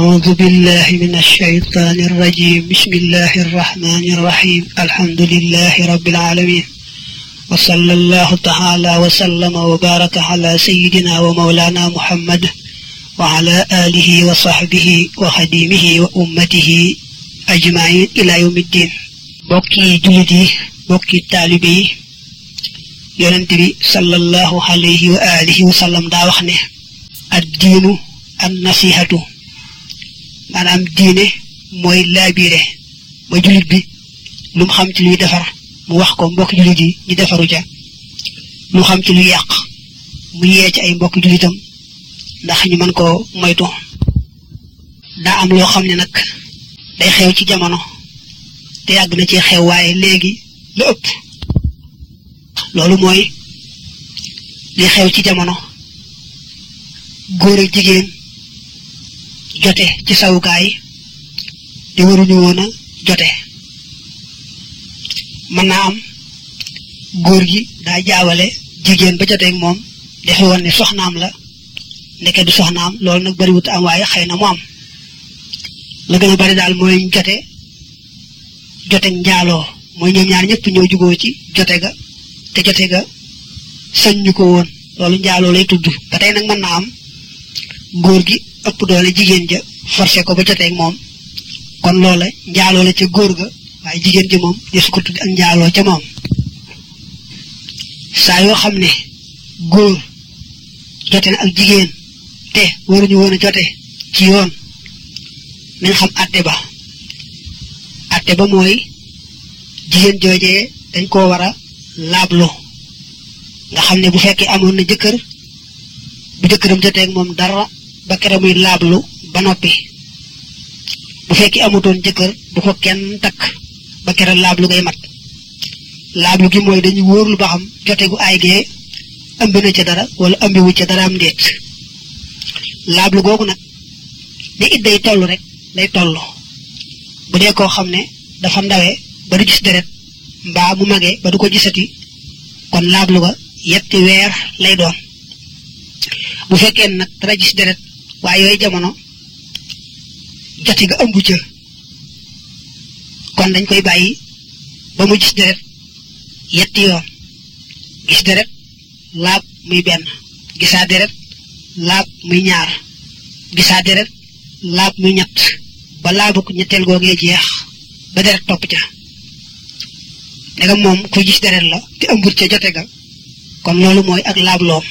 أعوذ بالله من الشيطان الرجيم. بسم الله الرحمن الرحيم. الحمد لله رب العالمين. وصلى الله تعالى وسلم وبارك على سيدنا ومولانا محمد وعلى آله وصحبه وخديمه وأمته أجمعين إلى يوم الدين. بوكي جلدي بوكي طالبي. يونتبي صلى الله عليه وآله وسلم دا وخني الدين النصيحة. Maanaam diine mooy laabiire mooy jullit bi lu mu xam ci luy defar mu wax ko mbokk jullit yi ñu defaru ca lu xam ci luy yàq mu yee ci ay mbokk jullitam ndax ñu mën koo moytu daa am loo xam ne nag day xew ci jamono te yàgg na ci xew waaye léegi lu ëpp loolu mooy li xew ci jamono góor ak jigéen jote ci sawukaay. Te waruñu woon jote. Mën naa am góor gi daa jaawale jigéen ba joteeg moom defe woon ne soxnaam la. Ndeke du soxnaam loolu nag bariwut am waaye xëy na mu am. La gën a bari daal mooy jote jote njaaloo. Mooy ñoom ñaar ñëpp ñoo jugoo ci jote ga te jote ga sañ ñu ko woon. Loolu njaaloo lay tudd. Ba tey nag mën am góor gi ëpp doole jigéen ja forcé ko ba joteeg moom. kon loola njaaloo la ca góor ga waaye jigéen ja moom de su ak njaaloo ca moom. Saa yoo xam ne góor jote na ak jigéen te waruñu woon a jote ci yoon nañ xam àtte ba. Ate ba mooy jigéen joojee dañ koo war a laablu. Nga xam ne bu fekkee amoon na jëkkër bu jëkkëram joteeg moom dara ba kere muy laablu ba noppi. Bu fekkee amutoon jëkkër bu ko kenn takk ba laablu ngay mat. Laablu gi mooy dañuy wóorlu ba xam jote gu aay gee ëmb na ca dara wala ca dara am ndéet laablu googu nag ni it day toll rek day toll. Bu dee koo xam ne dafa ndawe ba du gis deret mbaa mu magee ba du ko gisati kon laablu ga yetti weer lay doon. Bu fekkee nag dara gis deret waaye yooyu jamono joti ga ëmb ca kon dañ koy bàyyi ba mu gis deret yetti yoon gis deret laab muy benn gisaa deret laab muy ñaar gisaa deret laab muy ñett ba laabu ko ñetteel googee jeex ba deret topp ca ndegam moom kuy gis deret la te ëmbut ca jote ga kon loolu mooy ak laab loom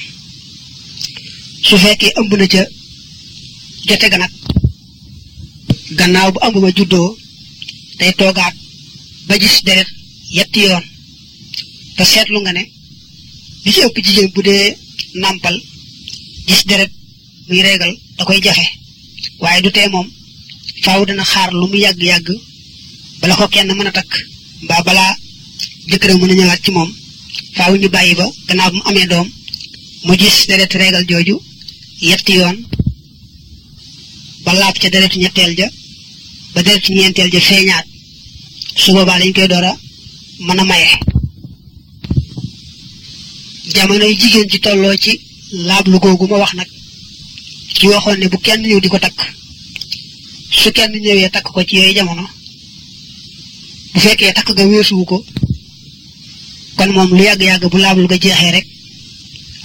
su fekkee ëmb na ca jote ga nag gannaaw bu ëmb ba juddoo day toogaat ba gis deret yetti yoon. Te seetlu nga ne li ci ëpp jigéen bu dee nàmpal gis deret muy reegal da koy jafe. Waaye du tee moom faaw dana xaar lu mu yàgg-yàgg bala ko kenn mën a takk. Mbaa balaa jëkkëram mën a ñëwaat ci moom faaw ñu bàyyi ba gannaaw bu mu amee doom mu gis deret reegal jooju yetti yoon ba laab ca deretu ñetteel ja ba deretu ñeenteel ja feeñaat. Su boobaa dañ koy door a mën a maye. Jamono yu jigéen ci tolloo ci laablu googu ma wax nag ci waxoon ne bu kenn ñëw di ko takk su kenn ñëwee takk ko ci yooyu jamono bu fekkee takk ga weesuwu ko kon moom lu yàgg-yàgg bu laablu ga jeexee rek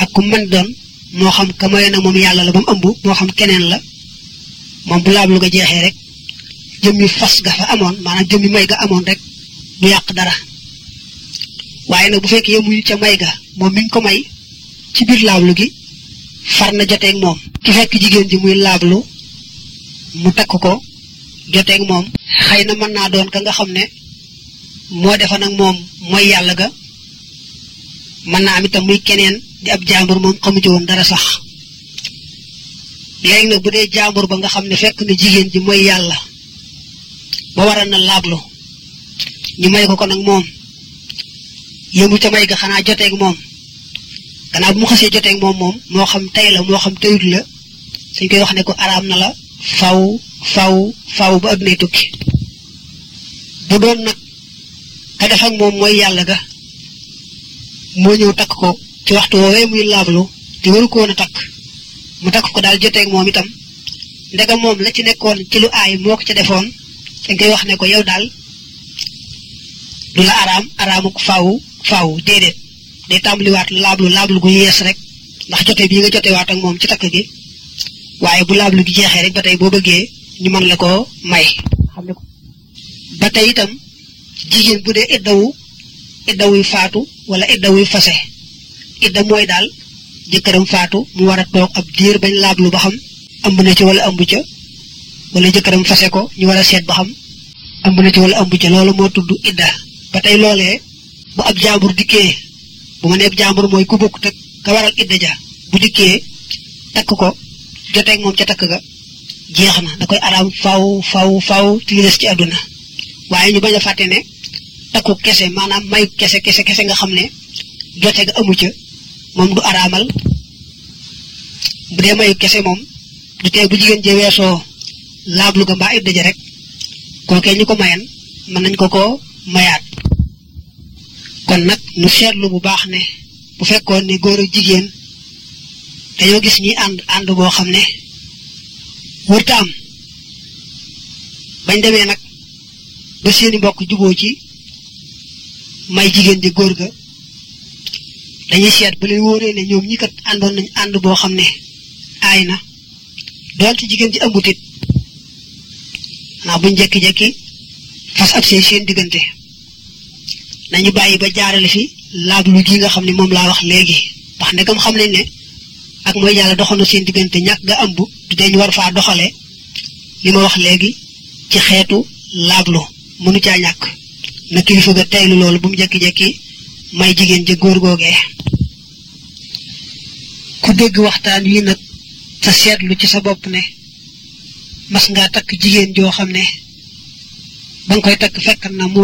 ak ku mën doon moo xam ka moye na moom yàlla la ba mu ëmb moo xam keneen la moom bu laablu ga jeexee rek jëmmi fas ga fa amoon maanaam jëmmi may ga amoon rek du yàq dara. Waaye nag bu fekkee yemuñu ca may ga moom mi ko may ci gi far na joteeg moom. Ki fekk jigéen ji muy laablu mu takk ko joteeg moom. Xëy na mën naa doon ka nga xam ne moo defa nag moom mooy ga. Mën naa am muy keneen di ab jàmbur moom xamu ci woon dara sax léegi nag bu dee jàmbur ba nga xam ne fekk na jigéen ji mooy yàlla ba waral na laablu. Ñu may ko ko nag moom. Yëmu ca may ga xanaa joteeg moom. Gannaaw bu mu xasee joteeg moom moom moo xam tey la moo xam teyut la suñ koy wax ne ko araam na la faw faw faw ba addunay tukki. Bu doon nag ka def ak moom mooy yàlla ga moo ñëw takk ko ci waxtu woowee muy laablu te waru ko woon a takk mu takk ko daal joteeg moom itam. Ndegam moom la ci nekkoon ci lu aay moo ko ca defoon. Dañ koy wax ne ko yow daal du la araam araamuk faaw faaw déedéet. Day tàmbaliwaat laablu laablu gu yees rek. Ndax jote bii nga jotewaat ak moom ci takk gi. Waaye bu laablu gi jeexee rek ba tey boo bëggee ñu mën la koo may. Xam ne ko. Ba tey itam jigéen bu dee iddawu iddawuy faatu wala iddawuy fase. Idda mooy daal jëkkëram faatu mu war a toog ab diir bañ laablu ba xam ëmb na ci wala ëmb ca wala jëkkëram fase ko ñu war a seet ëmb na ci wala ëmb ca. Loolu moo tudd idda. Ba tey loolee bu ab jaambur dikkee bu ma nee ab jaambur mooy ku bokk teg ka waral idda ja bu dikkee takk ko joteeg moom ca takk ga jeex na. Da koy araam faw faw faw ci des ci àdduna. Waaye ñu bañ a fàtte ne takku kese maanaam mayu kese kese kese nga xam ne jote ga amu ca moom du araamal. Bu dee mayu kese moom du tee bu jigéen jee weesoo laablu ga mbaa idda rek kookee ñu ko mayan mën nañ ko ko mayaat. Kon nag nu seetlu bu baax ne bu fekkoon ne góor ak jigéen gis ñi ànd ànd boo xam ne wërta am. Bañ nag ba seeni mbokk ci may jigéen di góor ga dañuy seet ba leen wóoree ne ñoom ñi kat àndoon nañ ànd boo xam ne aay na. Doonte jigéen ji ëmbut it xanaa buñ jekki-jekki fas ab seen seen diggante. Nañu bàyyi ba jaarale fi laablu gi nga xam ne moom laa wax léegi. Ndax ndegam xam nañ ne ak mooy yàlla doxoon na seen diggante ñàkk nga ëmb du deñ war faa doxale. Li ma wax léegi ci xeetu laablu mënu caa ñàkk. Na kilifa ga teylu loolu bu mu jekki-jekki may jigéen ja góor googee. Ku dégg waxtaan wi nag seetlu ci sa ne mas ngaa takk jigéen joo xam ne ba koy takk fekk na mu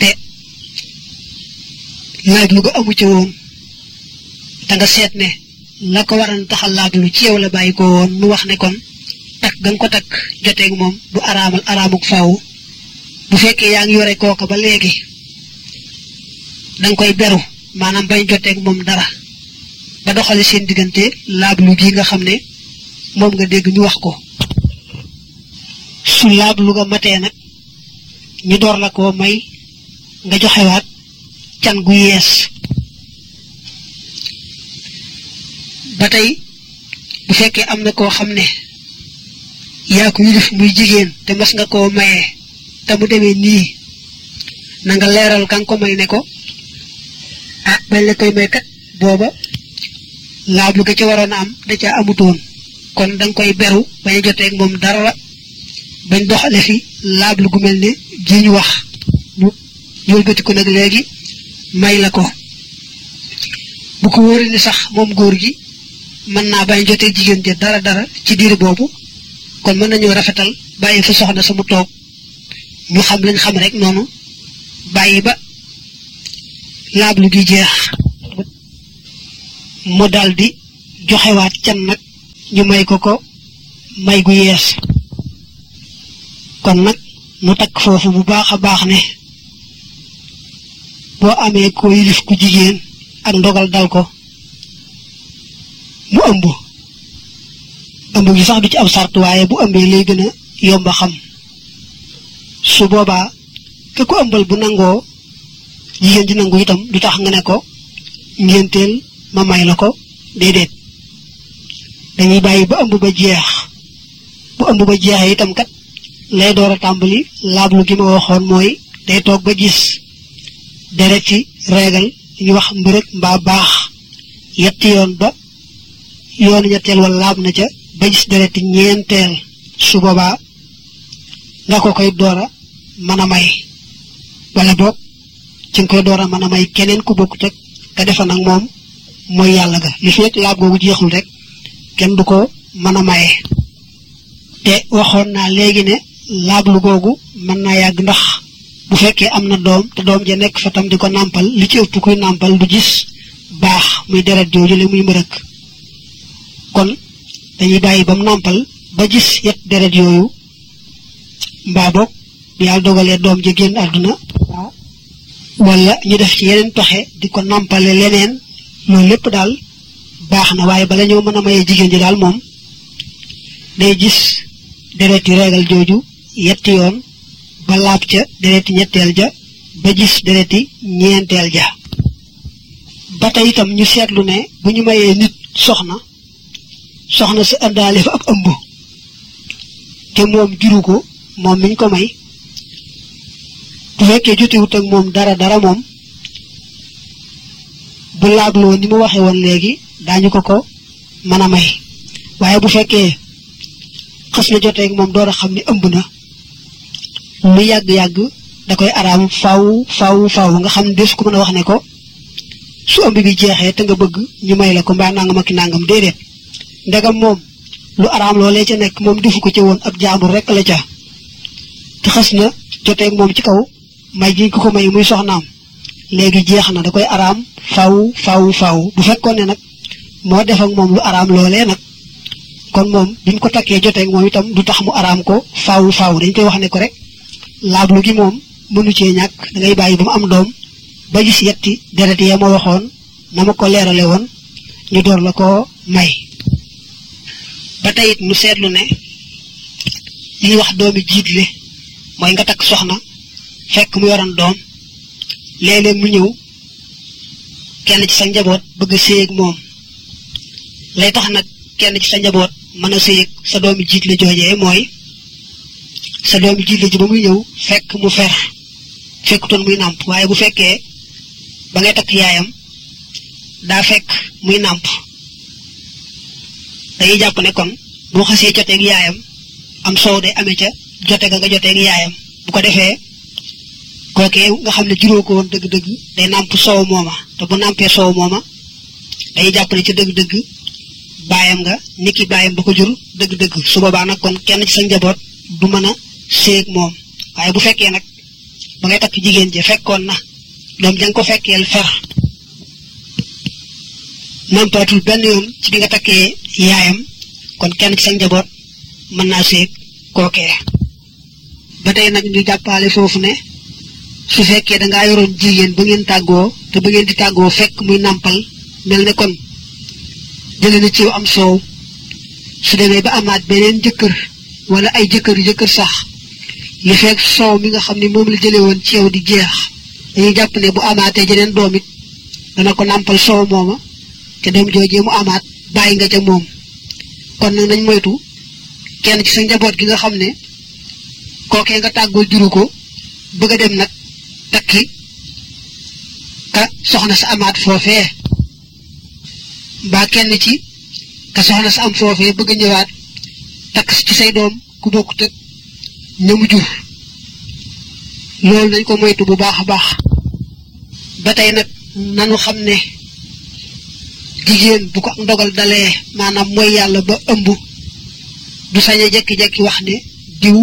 te laablu ga amu ca woon. Te nga ne la ko waral taxal laablu ci yow la bàyyi ko mu wax ne kon takk ga ko takk joteeg moom du araamal araamuk faaw bu fekkee yaa ngi yore kooka ba léegi danga koy beru maanaam bañ joteeg moom dara ba doxali seen diggante laablu gi nga xam ne moom nga dégg ñu wax ko. Su laablu nga matee nag ñu door la koo may nga joxewaat can gu yees. Ba tey bu fekkee am na koo xam ne yaa ko yilif muy jigéen te mas nga koo mayee te mu demee nii na nga leeral ka nga ko may ne ko ah bañ la koy may kat booba laablu ga ci waroon am da caa amutoon kon da nga koy beru bañ a joteeg moom dara bañ doxale fi laablu gu mel ne ji ñu wax. Ñu wëlbati ko nag léegi may la ko. Bu ko ni sax moom góor gi mën naa bañ jotee jigéen ja dara dara ci diir boobu kon mën nañoo rafetal bàyyi fa soxna sa mu toog ñu xam lañ xam rek noonu bàyyi ba laablu gi jeex mu daldi joxewaat can nag ñu may ko ko may gu yees. kon nag nu takk foofu bu baax a baax ne boo amee ko yilif ku jigéen ak ndogal dal ko mu ëmb. ëmb gi sax du ci am sart waaye bu ëmbee lay gën a xam. Su boobaa ke ko ëmbal bu nangoo jigéen ji nangu itam du tax nga ne ko ngénteel ma may la ko déedéet dañuy bàyyi ba ëmb ba jeex bu ëmb ba jeexee itam kat lay door a tàmbali laablu gi ma waxoon mooy day toog ba gis deret ci reegal ñu wax mbërëg mbaa baax yetti yoon ba yoonu ñetteel wala laab na ca ba gis dereti ñeenteel su boobaa nga ko koy door a mën a may. Wala boog ci nga koy door a mën a may keneen ku bokk teg ka defa nag moom mooy yàlla ga. Li fekk laab googu jeexul rek kenn du ko mën a maye. Te waxoon naa léegi ne laablu googu mën naa yàgg ndax bu fekkee am na doom te doom ja nekk fa tam di ko nàmpal li ci ëpp kuy nàmpal du gis baax muy deret jooju la muy mbërëk kon dañuy bàyyi ba mu nàmpal ba gis yet deret yooyu mbaa boog bu yàlla dogalee doom ja génn àdduna. Wala ñu def ci yeneen pexe di ko nàmpale leneen. Loolu lépp daal baax na waaye bala ñoo mën a mayee jigéen ji daal moom day gis dereti reegal jooju yetti yoon ba laab ca dereti ñetteel ja ba gis dereti ñeenteel ja. Ba tey itam ñu seetlu ne bu ñu mayee nit soxna soxna si àndaale fa ab ëmb te moom juru ko moom miñ ko may bu fekkee jotewut ak moom dara dara moom bu laabloo ni mu waxee woon léegi daañu ko ko mën a may. Waaye bu fekkee xas na joteeg moom door a xam ne ëmb yàgg-yàgg da koy araam faw faw faw nga xam des ko mën a wax ne ko su ëmb bi jeexee te nga bëgg ñu may la ko mbaa nangam ak nangam déedéet. Ndegam moom lu araam loolee ca nekk moom defu ko ca woon ab jaambur rek la ca. Te na joteeg moom ci kaw may jiñ ko ko may muy soxnaam. léegi jeex na da koy araam faw faw faw. Bu fekkoon ne nag moo def ak moom lu araam loolee nag kon moom bi mu ko takkee joteeg moom itam du tax mu araam ko faw faw. dañ koy wax ne ko rek laablu gi moom mënu cee ñàkk. da bàyyi ba mu am doom ba gis yetti deret yee ma waxoon na ma ko leerale woon ñu door la ko may. Ba tey it mu seetlu ne li wax doomi jiitle mooy nga takk soxna fekk mu yoroon doom. Léeg-léeg mu ñëw. Kenn ci sa njaboot bëgg a moom. Lay tax nag kenn ci sa njaboot mën a séy sa doomi jiit la joojee mooy, sa doomi jiit la ji ba muy ñëw fekk mu fer. Fekkutoon muy nàmp. Waaye bu fekkee ba ngay takk yaayam, daa fekk muy nàmp. Dañuy jàpp ne kon boo xasee joteeg yaayam, am soow day amee ca, jote ga nga joteeg yaayam. Bu ko defee kookee nga xam ne juróo ko woon dëgg-dëgg day nàmp soow mooma. te bu nàmpee soow mooma dañuy jàpp ne ca dëgg-dëgg baayam nga niki baayam ba ko jur dëgg-dëgg. Su boobaa nag kon kenn ci sa njaboot du mën a séeg moom. Waaye bu fekkee nag ba ngay takk jigéen ji fekkoon na doom ja nga ko fer nampaatul benn yoon ci bi nga takkee yaayam kon kenn ci sa njaboot mën naa séeg kookee ba ñu foofu ne su fekkee dangaa yoroon jigéen ba ngeen tàggoo te ba ngeen di tàggoo fekk muy nàmpal mel ne kon jële na ciw am soow. Su demee ba amaat beneen jëkkër wala ay jëkkër jëkkër sax li fekk soow mi nga xam ne moom la jële woon ci yow di jeex. Dañuy jàpp ne bu amaatee jeneen doom it dana ko nàmpal soow mooma te doom joojee mu amaat bàyyi nga ca moom. Kon nag nañ moytu kenn ci sa njaboot gi nga xam ne kookee nga tàggoo juru ko bëgg dem nag takki ka soxna sa amaat foofee. Mbaa kenn ci ka soxna sa am foofee bëgg ñëwaat takk ci say doom ku bokkut ak ñamu jur. Loolu nañ ko moytu bu baax baax. Ba tey nag nanu xam ne jigéen bu ko ndogal dalee maanaam mooy yàlla ba ëmb du sañ a jekki-jekki wax ne diw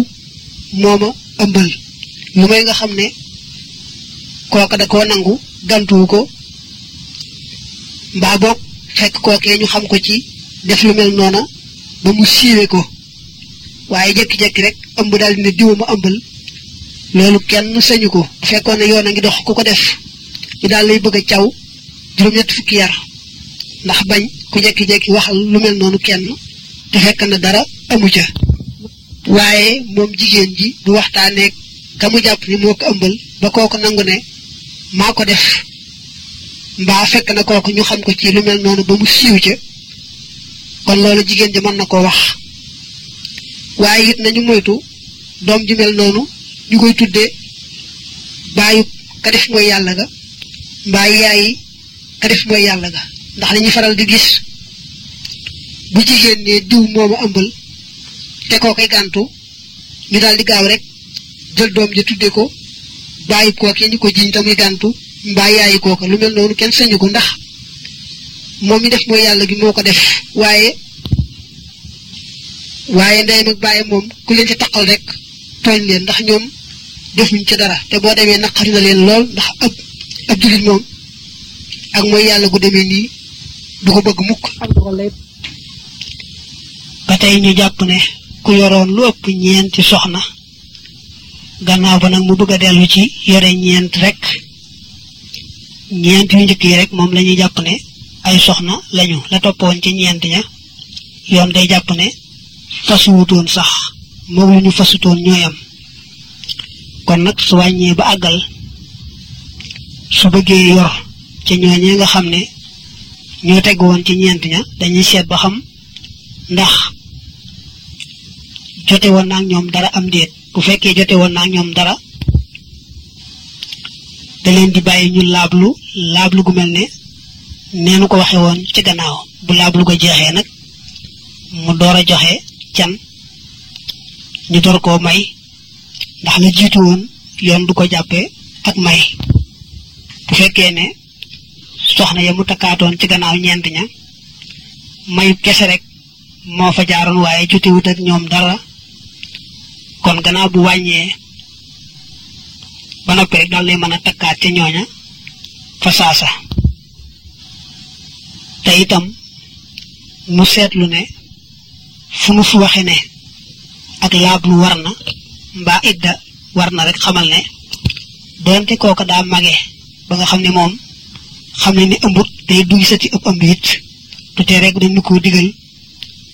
mooma ëmbal. Lu nga xam kooka da koo nangu gantuwu ko mbaa boog fekk kookee ñu xam ko ci def lu mel noona ba mu siiwe ko. Waaye jekki-jekki rek ëmb daal di ne diw ma ëmbal loolu kenn sañu ko. Bu fekkoon ngi dox ku ko def ñu daal lay bëgg a caw juróom-ñett fukki yar ndax bañ ku jekki-jekki wax lu mel noonu kenn te fekk na dara amu ca. Waaye moom jigéen ji du waxtaaneeg ka mu jàpp ni moo ko ëmbal ba nangu maa ko def. Mbaa fekk na kooku ñu xam ko ci lu mel noonu ba mu siiw ca. Kon loolu jigéen ji mën na koo wax. Waaye it nañu moytu doom ji mel noonu ñu koy tuddee baayu ka def mooy yàlla ga mbaa yaayi ka def mooy yàlla ga. Ndax dañuy faral di gis bu jigéen ne diw moomu ëmbal te koo koy gàntu ñu daal di gaaw rek jël doom ji tudde ko bàyyi kooke ñu ko jiñ tamuy gàntu mbaa yaayi kooka lu mel noonu kenn sañu ko ndax moom mi def mooy yàlla gi moo ko def. Waaye waaye ndeyam ak bàyyi moom ku leen ci taqal rek tooñ leen ndax ñoom defuñ ci dara. Te boo demee naqari na leen lool ndax ab ab jullit moom ak mooy yàlla gu demee nii du ko bëgg mukk. Ba tey ñu jàpp ne ku yoroon lu ëpp ñeenti soxna gannaaw ba nag mu bëgg a dellu ci yore ñeent rek ñeent yu njëkk yi rek moom la ñuy jàpp ne ay soxna lañu. La toppoon ci ñeent ña yoon day jàpp ne fasuwutoon sax moom lu ñu fasutoon ñooyam. Kon nag su wàññee ba àggal su bëggee yor ci ñooñee nga xam ne ñoo woon ci ñeent ña dañuy seet ba xam ndax jote woon naa ak ñoom dara am déet bu fekkee jote woon naa ñoom dara da leen di bàyyi ñu laablu laablu gu mel ne neenu ko waxe woon ci gannaaw. Bu laablu ko jeexee nag mu door a joxe can ñu door koo may. Ndax la jiitu woon yoon du ko jàppee ak may. Bu fekkee ne soxna ya mu takkaatoon ci gannaaw ñeent ña mayu kese rek moo fa jaaroon waaye jotewut ak ñoom dara. Kon gannaaw bu wàññee ba noppi rek daal lay mën a takkaat ca ñooña fa saasa te itam mu seetlu ne fu nu fi waxe ne ak laablu war na idda war na rek xamal ne doonte kooka daa mage ba nga xam ne moom xam ne ni ëmbut day duy ëpp ëmb it du tee rek dañu ko digal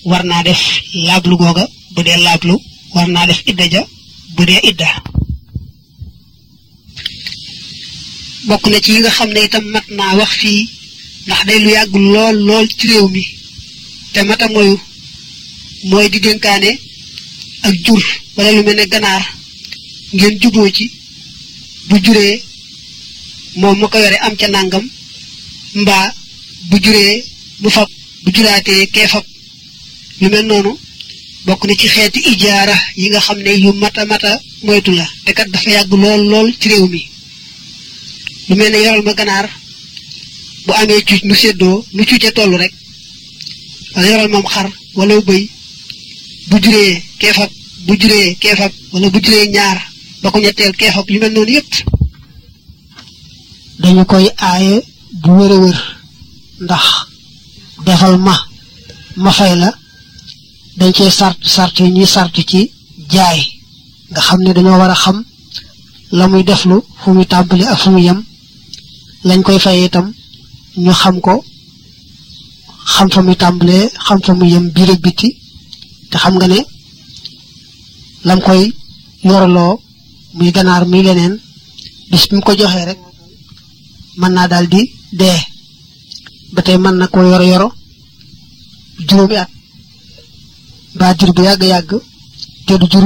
war naa def laablu googa bu dee laablu war naa def idda ja bu dee idda. Bokk na ci yi nga xam ne itam mat naa wax fii ndax day lu yàgg lool lool ci réew mi. Te mata moyu mooy di dénkaane ak jur wala lu mel ne ganaar. Ngeen juboo ci bu juree moom ma ko yore am ca nàngam mbaa bu juree mu fab bu juraatee kee fab. Lu mel noonu bokk na ci xeeti ijaara yi nga xam ne yu mata mata moytu la. te kat dafa yàgg lool lool ci réew mi. lu mel ne yoral ma ganaar bu amee cuuc nu séddoo nu cuuce toll rek. yoral mam xar wala bëy bu juree keefab bu juree keefab wala bu juree ñaar ba ko ñetteel keefab yu mel noonu yépp. dañu koy aaye bu wër a wër. ndax defal ma ma fay la dañ cee sart sart yi ñuy sart ci jaay. Nga xam ne dañoo war a xam la muy deflu fu muy tàmbali ak fu muy yem. Lañ koy fayee itam ñu xam ko xam fa muy tàmbalee xam fa muy yem biir ak biti. Te xam nga ne lam koy yorloo muy ganaar muy leneen bis bi mu ko joxee rek mën naa daal di dee. Ba tey mën na ko yoro yoro juróomi at. Mbaa jur bu yàgg-yàgg te du jur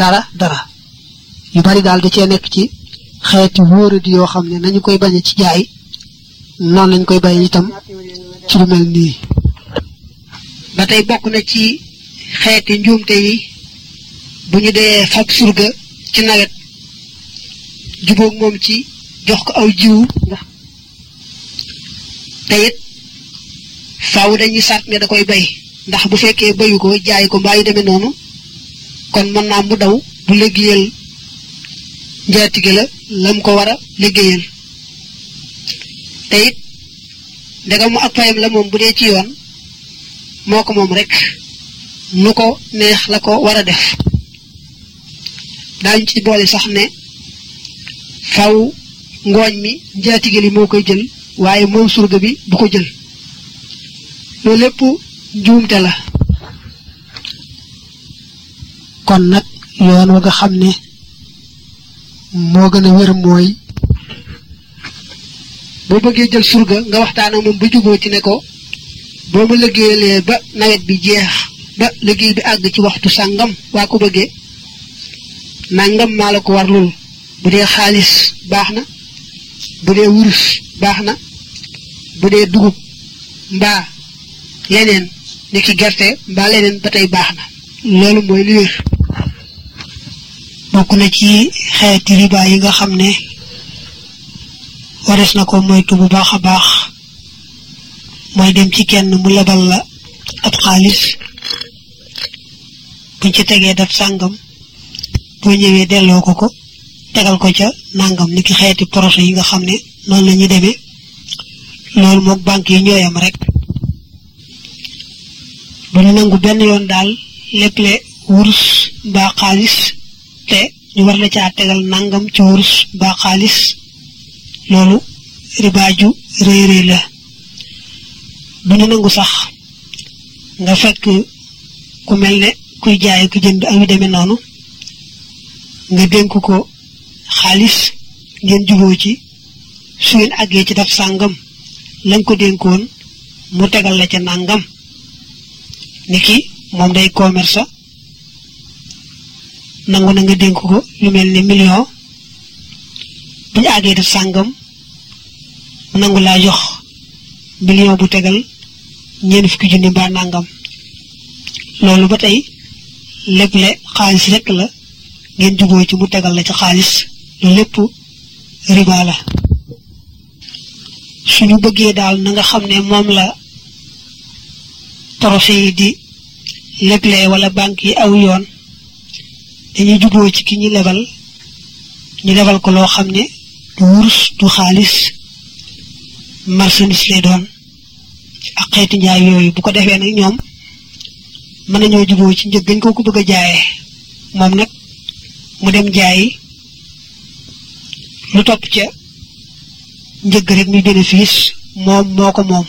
dara dara. Yu bari daal da cee nekk ci xeeti wóoradi yoo xam ne nañu koy bañe ci jaay noonu lañ koy bañ itam ci lu mel nii. Ba tey bokk na ci xeeti njuumte yi bu ñu dee surga ci nawet jubóog moom ci jox ko aw jiwu. Ndax te dañuy ne da koy bay ndax bu fekkee bayu ko jaay ko mbaa yu demee noonu kon mën naa mu daw bu liggéeyal njaatige la lam ko war a liggéeyal. Te it ndegam mu ak fayam la moom bu dee ci yoon moo ko moom rek nu ko neex la ko war a def. Daañu ci boole sax ne faw ngooñ mi njaatige li moo koy jël waaye moom surga bi du ko jël. Loolu lépp njuumte la. Kon nag yoon wa nga xam ne moo gën a wér mooy boo bëggee jël surga nga waxtaan ak moom ba juboo ci ne ko boo ma liggéeyalee ba nawet bi jeex ba liggéey bi àgg ci waxtu sàngam waa ko bëggee nangam maa la ko warlul. Bu dee xaalis baax na bu dee wurus baax na bu dee dugub mbaa leneen ni ki gerte mbaa leneen ba baax na. Loolu mooy li wér. Na ci xeeti riba yi nga xam ne wares na ko moytu bu baax a baax. Mooy dem ci kenn mu lebal la ab xaalis. Buñ ci tegee daf sàngam boo ñëwee delloo ko ko tegal ko ca nàngam ni ki xeeti projet yi nga xam ne noonu la deme demee. Loolu moog banque yi ñooyam rek. Bu ñu nangu benn yoon daal lépp-le wurus mbaa xaalis te ñu war la caa tegal nangam ci wurus mbaa xaalis. Loolu ribaaju réy la. Duñu nangu sax nga fekk ku mel ne kuy jaay ku jënd ak yu noonu nga dénk ko xaalis ngeen juboo ci su ngeen àggee ci daf sàngam lañ ko dénkoon mu tegal la ca nàngam ni ki moom day commerce. Nangu na nga dénk ko lu mel ni million. Bu daf sàngam mu nangu laa jox million bu tegal ñeent fukki junni mbaa nàngam loolu ba tey lépp-le xaalis rekk la ngeen juboo ci mu tegal la ci xaalis lu lépp riba la. Suñu bëggee daal na nga xam ne la trophée yi di wala banque yi aw yoon dañuy juboo ci ki ñu lebal ñu lebal ko loo xam ne du wurus du xaalis marchandise lay doon ak xeeti njaay yooyu. Bu ko defee nag ñoom mën nañoo juboo ci njëg gañ ko ko bëgg a jaayee. Moom nag mu dem jaayi lu topp ca njëgg rek muy bénéfice moom moo ko moom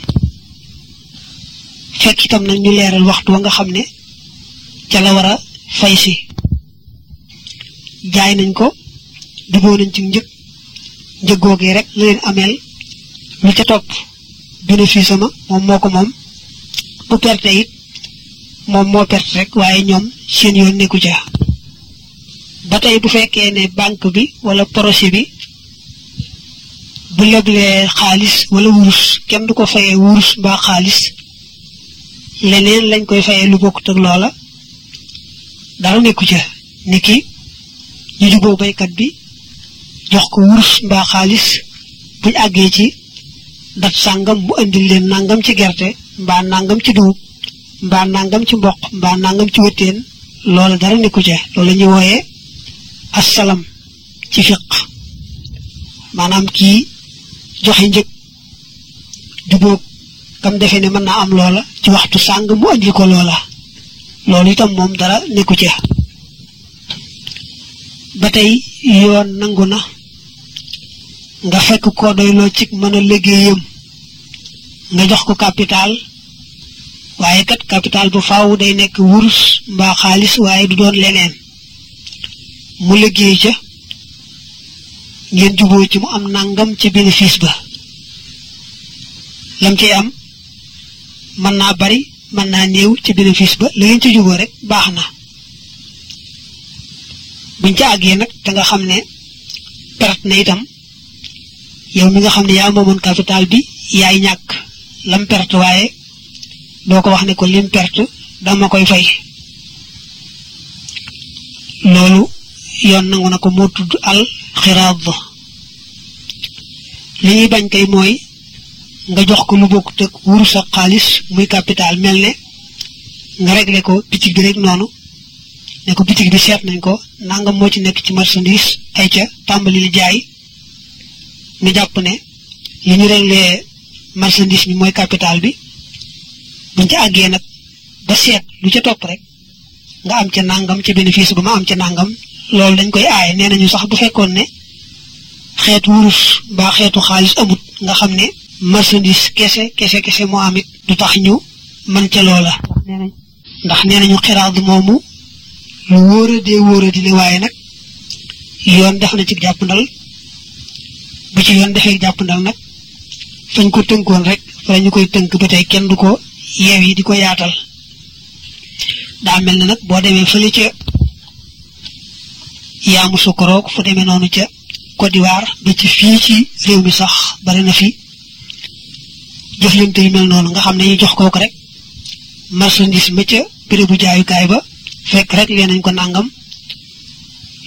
fekk itam nag ñu leeral waxtu wa nga xam ne ca la war a fay si. Jaay nañ ko dugoo nañ ci njëg njëggoogee rek la leen ameel. Lu ca topp bénéfice ma moom moo ko moom. Bu perte it moom moo perte rek waaye ñoom seen yoon nekku ca. Ba tey bu fekkee ne banque bi wala projet bi bu leblee xaalis wala wurus kenn du ko fayee wurus mbaa xaalis leneen lañ koy fayee lu bokkut ak loola. dara nekku ca. Ni ki ñu juboo baykat bi jox ko wurus mbaa xaalis buñ àggee ci dat sàngam mu indil leen nangam ci gerte mbaa nangam ci dugub mbaa nangam ci mboq mbaa nangam ci wëttéen loola dara nekku ca. Loolu la ñuy wooyee assalam ci fiq maanaam kii joxe njëg jubóog kam defe ne mën naa am loola ci waxtu sàng mu andil ko loola. Loolu itam moom dara nekku ca. Ba tey yoon nangu na nga fekk ko doyloo ci mën a liggéeyam. Nga jox ko capital. Waaye kat capital bu faaw day nekk wurus mbaa xaalis waaye du doon leneen. Mu liggéey ca. Ngeen juboo ci mu am nangam ci bénéfice ba. Lam ciy am mën naa bari mën naa néew ci bénéfice ba. La ngeen ci juboo rek baax na. Buñ ca àggee nag te nga xam ne perte na itam. Yow mi nga xam ne yaa moomoon capital bi yaay ñàkk lam perte waaye doo ko wax ne ko lim perte dama koy fay. Loolu yoon nangu na ko moo tudd al xiraad li ñuy bañ kay mooy nga jox ko lu bokk tëg wurus ak xaalis muy capital mel ne nga réglé ko bitig bi rek noonu. Ne ko bitig bi seet nañ ko nangam moo ci nekk ci marchandise ay ca tàmbali li jaay. Ñu jàpp ne li ñu réglé marchandise bi mooy capital bi. Buñ ca àggee nag ba seet lu ca topp rek nga am ca nangam ci bénéfice ba ma am ca nangam loolu dañ koy aaye. Nee sax bu fekkoon ne xeetu wurus mbaa xeetu amut nga xam ne marchandise kese kese kese moo am it. Du tax ñu mën ca loola. Ndax nee nañu. Xiraad moomu lu wóoradee a dee wóor a di waaye nag yoon def na ci jàppandal bu ci yoon defee jàppandal nag fañ ko tënkoon rek fa ñu koy tënk ba tey kenn du ko yeew yi di ko yaatal. Daa mel ne nag boo demee fële ca yaamu sukkaroog fu demee noonu ca Côte d'Ivoire ba ci fii ci réew mi sax bari na fi jëflante yu mel noonu nga xam ne ñu jox kooku rek marchandise ma ca bérébu jaayukaay ba fekk rek lee nañ ko nàngam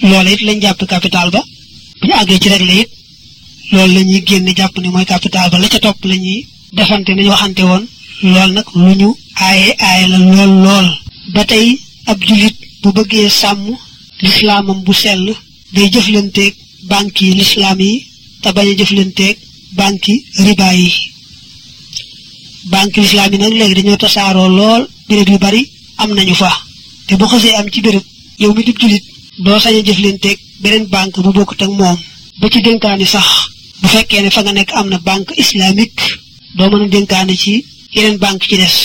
loola it lañ jàpp capital ba. Bu ñu àggee ci rek la it loolu la ñuy génne jàpp ne mooy capital ba. La ca topp la ñuy defante nañu waxante woon. Lool nag lu ñu aaye aaye la lool lool. Ba tey ab jullit bu bëggee sàmm lislaamam bu sell day jëflanteeg banque yi lislaam yi te bañ a jëflanteeg banque riba yi banque lislaam yi nag léegi dañoo tasaaroo lool béréb yu bari am nañu fa. Te bu xasee am ci béréb yow mi dib jullit doo sañ a jëflanteeg beneen banque bu bokkut ak moom. Ba ci dénkaani sax bu fekkee ne fa nga nekk am na banque islamique doo mën ci yeneen banque ci des.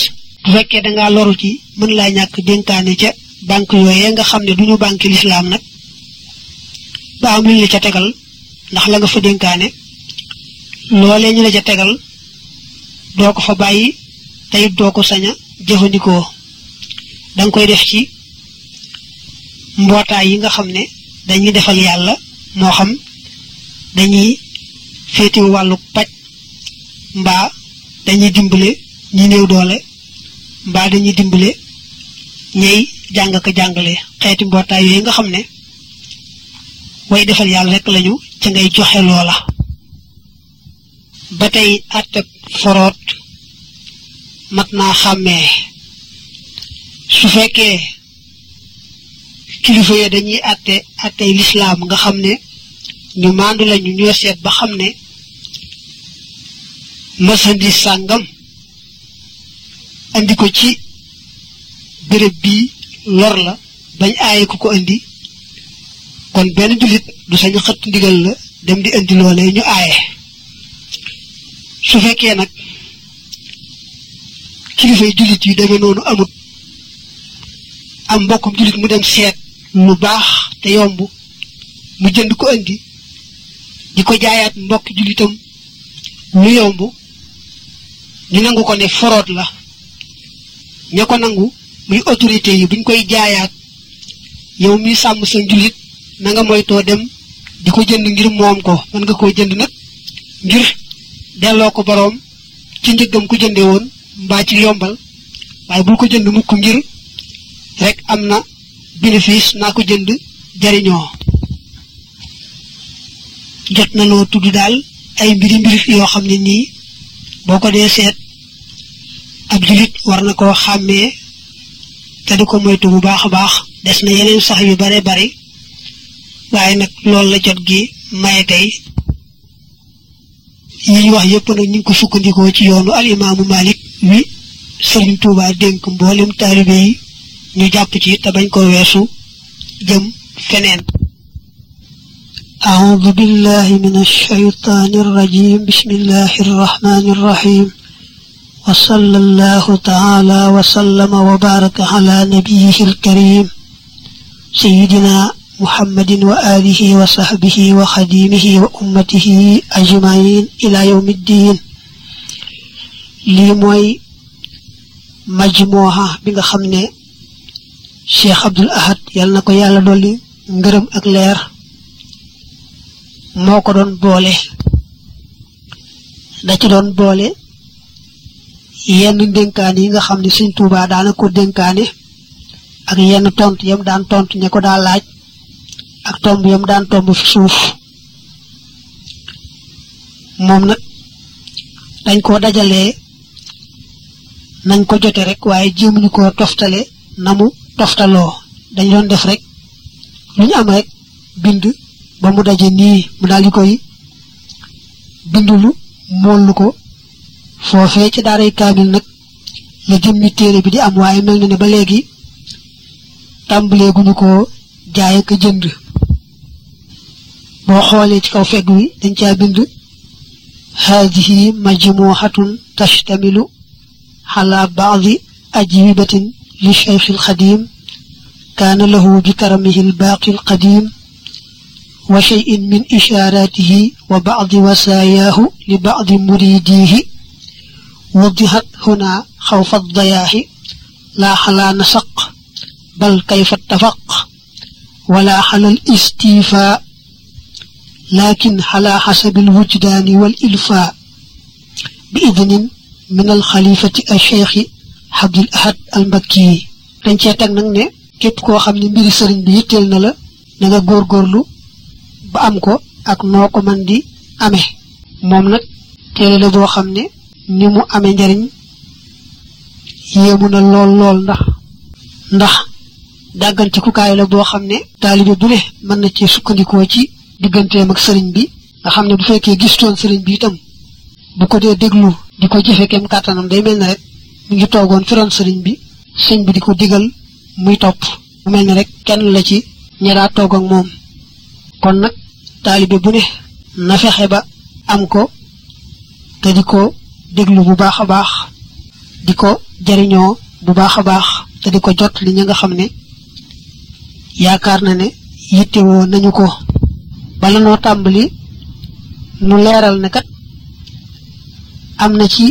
Bu fekkee dangaa loru ci mën laa ñàkk dénkaane ca banque yooyee nga xam ne duñu banque lislaam nag. Ba am la ca tegal ndax la nga fa loolee ñu la ca tegal doo ko fa bàyyi tey doo ko sañ jëfandikoo. Danga koy def ci mbootaay yi nga xam ne dañuy defal yàlla moo xam dañuy féetiwu wàllu paj mbaa dañuy dimbale ñi néew doole mbaa dañuy dimbale ñey jàng ko jàngale. Xeeti mbootaay yooyu nga xam ne way defal yàlla rek lañu ca ngay joxe loola. Ba tey àtte foroot mat naa xàmmee. Su fekkee kilifa yi dañuy àtte àttey lislaam nga xam ne ñu maandu lañu ñoo seet ba xam ne marchandise sàngam andi ko ci béréb bii lor la bañ aaye ku ko indi kon benn jullit du sañ xëtt ndigal la dem di indi loolee ñu aaye. Su fekkee nag kilifay jullit yi demee noonu amut. Am mbokkum jullit mu dem seet lu baax te yomb mu jënd ko indi di ko jaayaat mbokki jullitam lu yomb ñu nangu ko ne foroot la. Ña ko nangu muy autorité yi buñ koy jaayaat yow mi sàmm sa njullit na nga moytoo dem di ko jënd ngir moom ko mën nga koo jënd nag ngir delloo ko boroom ci njëggam ko jënde woon mbaa ci yombal waaye bul ko jënd mukk ngir rek am na bénéfice naa ko jënd jariñoo. Jot na noo tudd daal ay mbiri mbiri yoo xam ne nii boo ko dee seet ab julit war na koo xàmmee te di ko moytu bu baax a baax. Des na yeneen sax yu bare bari waaye nag loolu la jot gi maye tey. Yi wax yépp nag ñu ngi ko sukkandikoo ci yoonu al imaamu malik wi sëriñ tuubaa dénk mboolem taalibe yi ñu jàpp ci te bañ ko weesu jëm feneen أعوذ بالله من الشيطان الرجيم بسم الله الرحمن الرحيم وصلى الله تعالى وسلم وبارك على نبيه الكريم سيدنا محمد وآله وصحبه وخديمه وأمته أجمعين إلى يوم الدين لي موي مجموعة بيغا خمني شيخ عبد الأحد يالنا كو يالا دولي ngërëm ak leer moo ko doon boole da ci doon boole yenn dénkaane yi nga xam ne Sëñ Tuubaa daana ko dénkaane ak yenn tontu yam daan tontu ña ko daa laaj ak tomb yam daan tomb fi suuf moom nag dañ koo dajalee nañ ko jote rek waaye jéemuñu koo toftale na mu toftaloo. Dañ doon def rek lu ñu am rek bind ba mu daje nii. Mu daal di koy bindulu moolu ko. Foofee ci daaray kaamil nag la jëmmi téere bi di am waaye mel na ne ba léegi tàmbalee guñu ko jaay ak jënd بو xoolee ci kaw fegg wi dañ هذه مجموعة تشتمل على بعض أجوبة للشيخ الخديم كان له بكرمه الباقي القديم وشيء من إشاراته وبعض وساياه لبعض مريديه وضحت هنا خوف الضياع لا حلا نسق بل كيف اتفق ولا حلا الاستيفاء لكن على حسب الوجدان والإلفاء. بإذن من الخليفة الشيخ حبد الأحد المكي تنشيطا نغني كيب كو خامني ميري سرين بي يتل نلا نغا غور غورلو با امكو اك نوكو من دي امي موم نك تيلا لا بو خامني ني مو امي نارين يمونا لول لول ندخ ندخ داغانتي كو لا بو خامني طالب دولي من نتي سكنديكو تي digganteem ak sëriñ bi nga xam ne bu fekkee gistoon sëriñ bi itam bu ko dee déglu di ko jëfe kem kàttanam day mel ne rek mu toogoon firoon sëriñ bi sëñ bi di ko digal muy topp. Mu mel rek kenn la ci ñaraa toog ak moom. Kon nag taalibe bu ne na fexe ba am ko te di ko déglu bu baax a baax di ko jariñoo bu baax a baax te di ko jot li ñi nga xam ne yaakaar na ne yittewoo nañu ko. Bala noo tàmbali nu leeral ne kat am na ci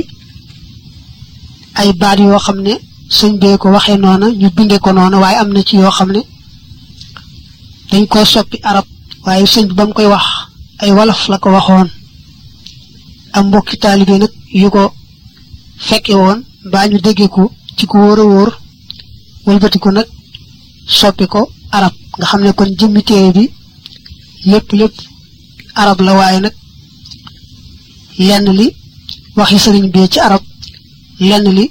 ay baat yoo xam ne sëñ bee ko waxee noona ñu bindee ko noona waaye am na ci yoo xam ne dañ koo soppi arab waaye sëñ bi ba mu koy wax ay wolof la ko waxoon. Am mbokki taalibe nag yu ko fekke woon mbaa ñu déggee ko ci ku wóor a wóor wëlbati ko nag soppi ko arab. Nga xam ne kon jëmmi téere bi lépp lépp arab la waaye nag lenn li waxi sëriñ bi ci arab lenn li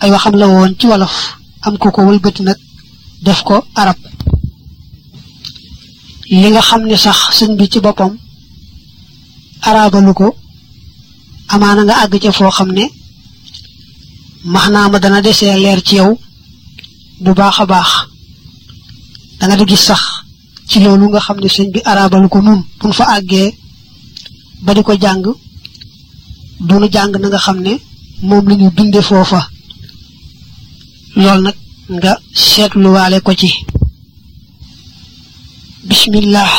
ay waxam la woon ci wolof am ku ko wëlbati nag def ko arab. Li nga xam ne sax sëñ bi ci boppam araabalu ko amaana nga àgg ca foo xam ne max naa ma dana desee leer ci yow bu baax a baax. Danga di gis sax ci loolu nga xam ne sëñ bi arabalu ko nun buñ fa àggee ba ko jàng duñu jàng na nga xam ne moom la ñu binde foofa. Loolu nag nga seetluwaale ko ci. Bismillah.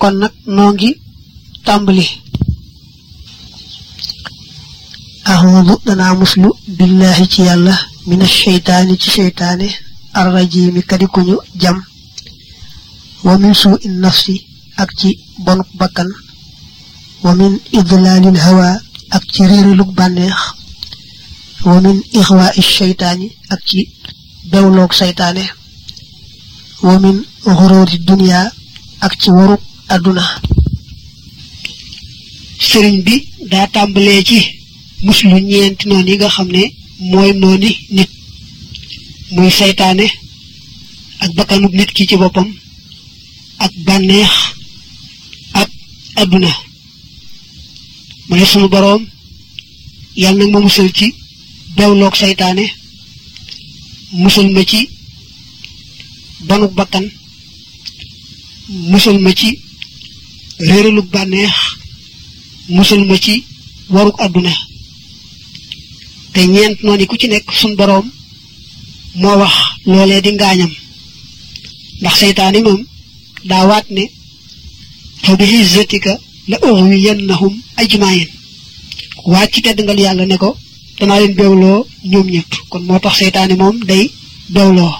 Kon nag noo ngi tàmbali. Ahudu danaa muslu billahi ci yàlla min asheytaani ci seytaane arrajimi kadikuñu jam. wa min su'in nafsi ak ci bonu bakkan wa min idlalil hawa ak ci reeruluk banex wa min ikhwa'i shaytani ak ci dewlok shaytané wa min ghururi dunya ak ci waru aduna serigne bi da tambalé ci muslu ñent non yi nga xamné moy noni nit muy shaytané ak bakkanuk nit ki ci bopam ak bànneex ak àdduna. Mu sunu boroom yàlla nag ma musal ci seytaane musal ma ci banuk bakkan musal ma ci réeralug bànneex musal ma ci waruk àdduna. Te ñeent noonu ku ci nekk sun boroom moo wax loolee di ngaañam. Ndax seytaane moom daa waat ne fa bi izzatika la ughwiyannahum ajmain waat ci tedd ngal yàlla ne ko danaa leen bewloo ñoom ñëpp kon moo tax seytaane moom day bewloo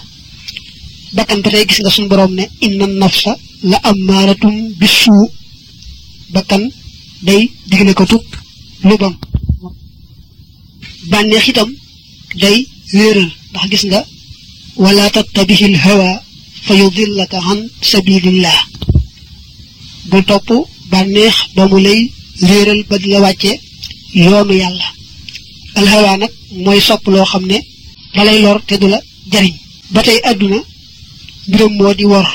bakkan ba tey gis nga suñu boroom ne inna nafsa la ammaaratum bisuu bakkan day digle ko tub lu bon bànneex itam day wéeral ndax gis nga wala tattabihil hawa فيضلك عن سبيل الله. بل توبو بانيخ بمولي زير البدل واتي يوم يالله الهوانك موي سوب لو خمنه بلاي لور تدولا جارين باتاي ادنا بروم مودي وور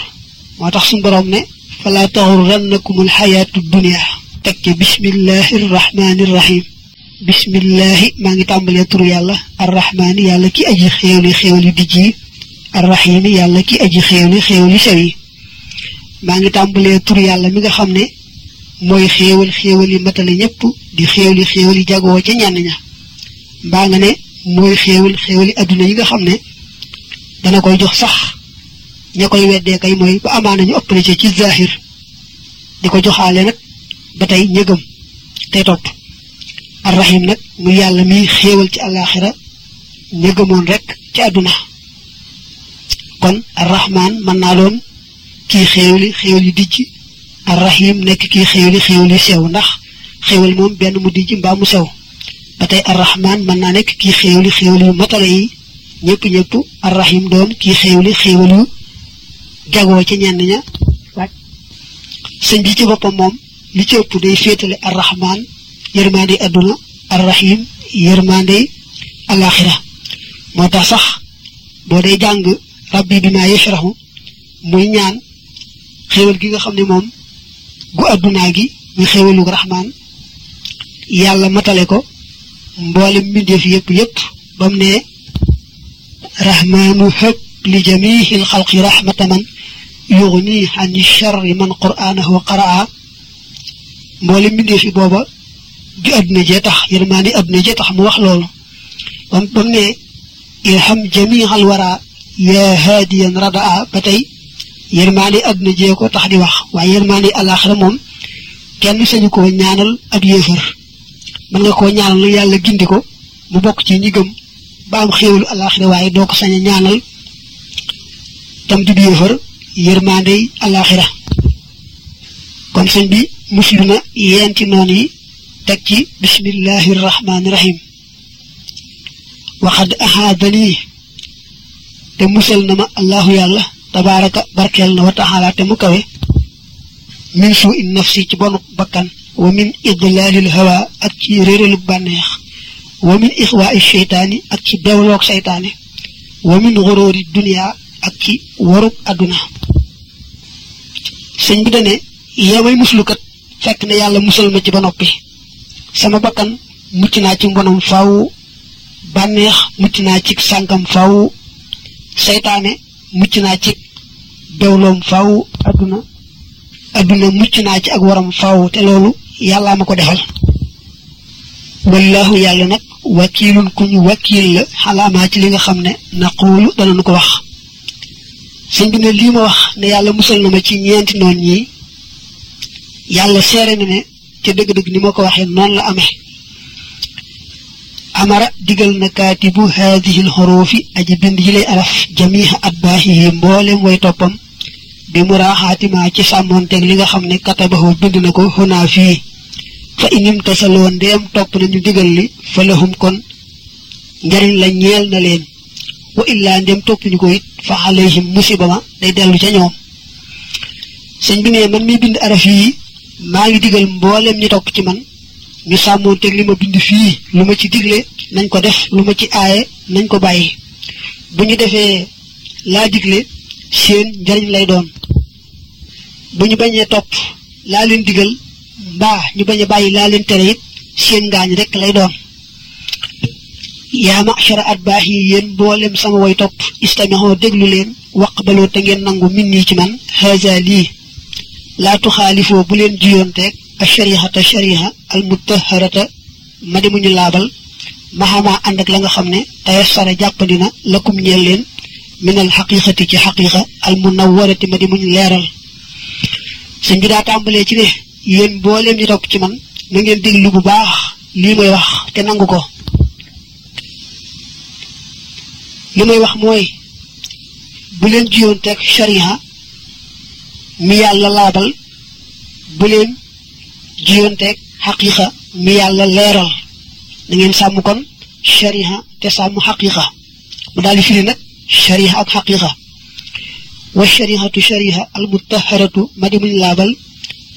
موتاخ سون بروم نه فلا تغرنكم الحياة الدنيا تك بسم الله الرحمن الرحيم بسم الله ماغي تامبلي تور يالله الرحمن يا لك أجي خيولي خيولي دجي yi arrahimi yàlla ki aji xéewli xéewli sew yi maa ngi tàmbalee turu yàlla mi nga xam ne mooy xéewal xéewal yi matale ñëpp di xéewli xéewal yi jagoo ca ñenn ña mbaa nga ne mooy xéewal xéewal yi adduna yi nga xam ne dana koy jox sax ña koy weddee kay mooy ba amaana ñu ëppale ci ci zahir di ko joxaale nag ba tey ñëgëm tey topp arrahim nag mu yàlla mi xéewal ci àllaaxira ñëgëmoon rek ci àdduna kon arrahman mën naa doon kii xéewali xéewal yu dijj. Arrahim nekk kii xéewali xéewal yu sew ndax xéewal moom benn mu dijj mbaa mu sew. Ba tey arrahman mën naa nekk kii xéewali xéewal yu matale yi. Ñëpp ñëpp arrahim doon kii xéewali xéewal yu jagoo ci ñenn ña. Sëñ bi ci boppam moom li ci ëpp day féetale arrahman yërmande adduna arrahim yërmande alaxira moo tax sax boo day jàng ربي بما يشرح موي نيان خيوال كيغا خامني موم غو ادنا غي موي خيوال الرحمن يالا ماتاليكو مبول مديف ييب ييب بام ني رحمن حق لجميع الخلق رحمة من يغني عن الشر من قرآنه وقرأه مبول مديف بابا جو ادنا جيتخ يرماني ادنا جيتخ مو وخ لولو بام ني يرحم جميع الورى ya hadiyan radaa ba tey yërmaande àdduna jee ko tax di wax waaye yërmaande àllaaxira moom kenn sañu koo ñaanal ab yéefar mën nga koo ñaanal lu yàlla gindi ko mu bokk ci ñi gëm ba am xéewalu àllaaxira waaye doo ko sañ a ñaanal tam di yéefar yërmaande àllaaxira kon sëñ bi muslu na yeenti noon yi teg ci bismillahi rahmaani rahim waxad ahaadanii te musal na ma allahu yàlla tabaaraka barkeel na wa te mu kawe. Min suu in nafsi ci bonu bakkan wa min idlaalil hawa ak ci réeralu bànneex wa min ixwaa seytaani ak ci bewloog seytaane wa min xuróori duniyaa ak ci warug àdduna. Sëñ bi dane yemay muslukat fekk na yàlla musal ma ci ba noppi. Sama bakkan mucc naa ci mbonam faw bànneex mucc naa ci sànkam faw seytaane mucc naa ci dewloom faw àdduna àdduna mucc naa ci ak waram faw te loolu yàllaa ma ko defal. Wallaahu yàlla nag wakiilun ku ñu wakiil la xalaamaa ci li nga xam ne naquulu danañu ko wax. Sëñ ne lii ma wax ne yàlla musal na ma ci ñeenti noon ñii yàlla seere na ne ca dëgg-dëgg ni ma ko waxee noonu la amee. Amara digal na kaatibu haadihil xuruufi aji bind yi lay araf jamiha atbaahihi mboolem way toppam. Bi muraaxaatimaa ci sàmmoonteeg li nga xam ne katabahu bind na ko xunaa fii fa inim tasaloo ndeem topp nañu digal li fa lahum kon njariñ la ñeel na leen. Wa illaa ndem toppuñu ko it fa musiba ma day dellu ca ñoom. Sëñ bi ne man mi bind araf yi maa ngi digal mboolem ñi topp ci man ñu sàmmoon teg li ma bind fii lu ma ci digle nañ ko def lu ma ci aaye nañ ko bàyyi. Bu ñu defee laa digle seen njariñ lay doon. Bu ñu bañee topp laa leen digal mbaa ñu bañ a bàyyi laa leen tere it seen ngaañ rekk lay doon. Yaa machara at baax yi yéen mboolem sama way topp istamixoo déglu leen waqbaloo te ngeen nangu min nii ci man haza lii. Laa tuxaalifoo bu leen jiyoonteeg a sharihata shariha al mutaharata ma ñu laabal maxamaa ànd la nga xam ne tayassara jàppandi na lakum leen minal xaqiqati ci xaqiqa al munawwarati ma di muñ leeral. Sëñ bi daa tàmbalee ci ne yéen mbooleem ñi topp ci man na ngeen déglu bu baax lii may wax te nangu ko. Li may wax mooy bu leen jiyoonteeg shariha mi yàlla laabal bu leen jiyoonteeg xaqiqa mi yàlla leeral na ngeen sàmm kon shariha te sàmm xaqiqa mu daal di firi nag shariha ak xaqiqa wa sharihatu shariha al mutaharatu ma di muñ laabal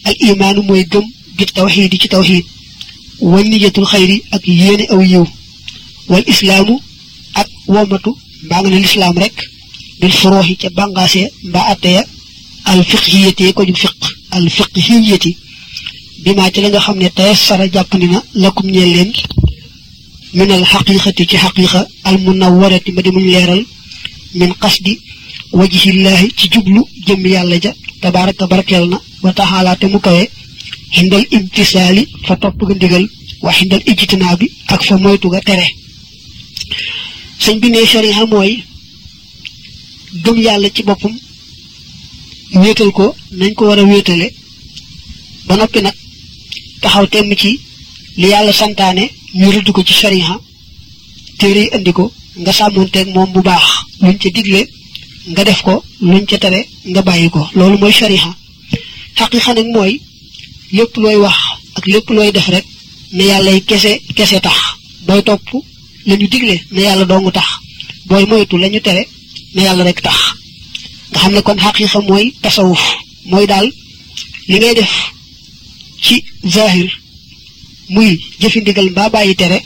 al imaanu mooy gëm bi tawxiidi ci tawxiid wa niyatul xayri ak yéene aw yiw wal islaamu ak womatu mbaa nga ne lislaam rek bil furuuxi ca bàngaase mbaa atteya al fiqhiyati ko jug fiq al fiqhiyati bi maa ci la nga xam ne tayassara jàppandi na lakum ñeel leen min al xaqiqati ci xaqiqa al munawwarati ma di muñ leeral min qasdi wajhillaahi ci jublu jëm yàlla ja tabaaraka barkeel na wa taxaala te mu kawe xindal imtisaali fa topp ga ndigal wa xindal ijtinaa bi ak fa moytu ga tere sëñ bi ne shariha mooy gëm yàlla ci boppam wéetal ko nañ ko war a wéetale ba noppi nag taxaw temm ci li yàlla santaane ñu rëdd ko ci shariha téere yi indi ko nga sàmmoonteeg moom bu baax luñ ca digle nga def ko luñ ca tere nga bàyyi ko loolu mooy shariha xaqiqa nag mooy lépp looy wax ak lépp looy def rek ne yàllay kese kese tax booy topp la ñu digle ne yàlla doongu tax booy moytu la ñu tere ne yàlla rek tax nga xam ne kon xaqiqa mooy tasawuf mooy daal li ngay def ci zahir muy jëfi ndigal mbaa bàyyi tere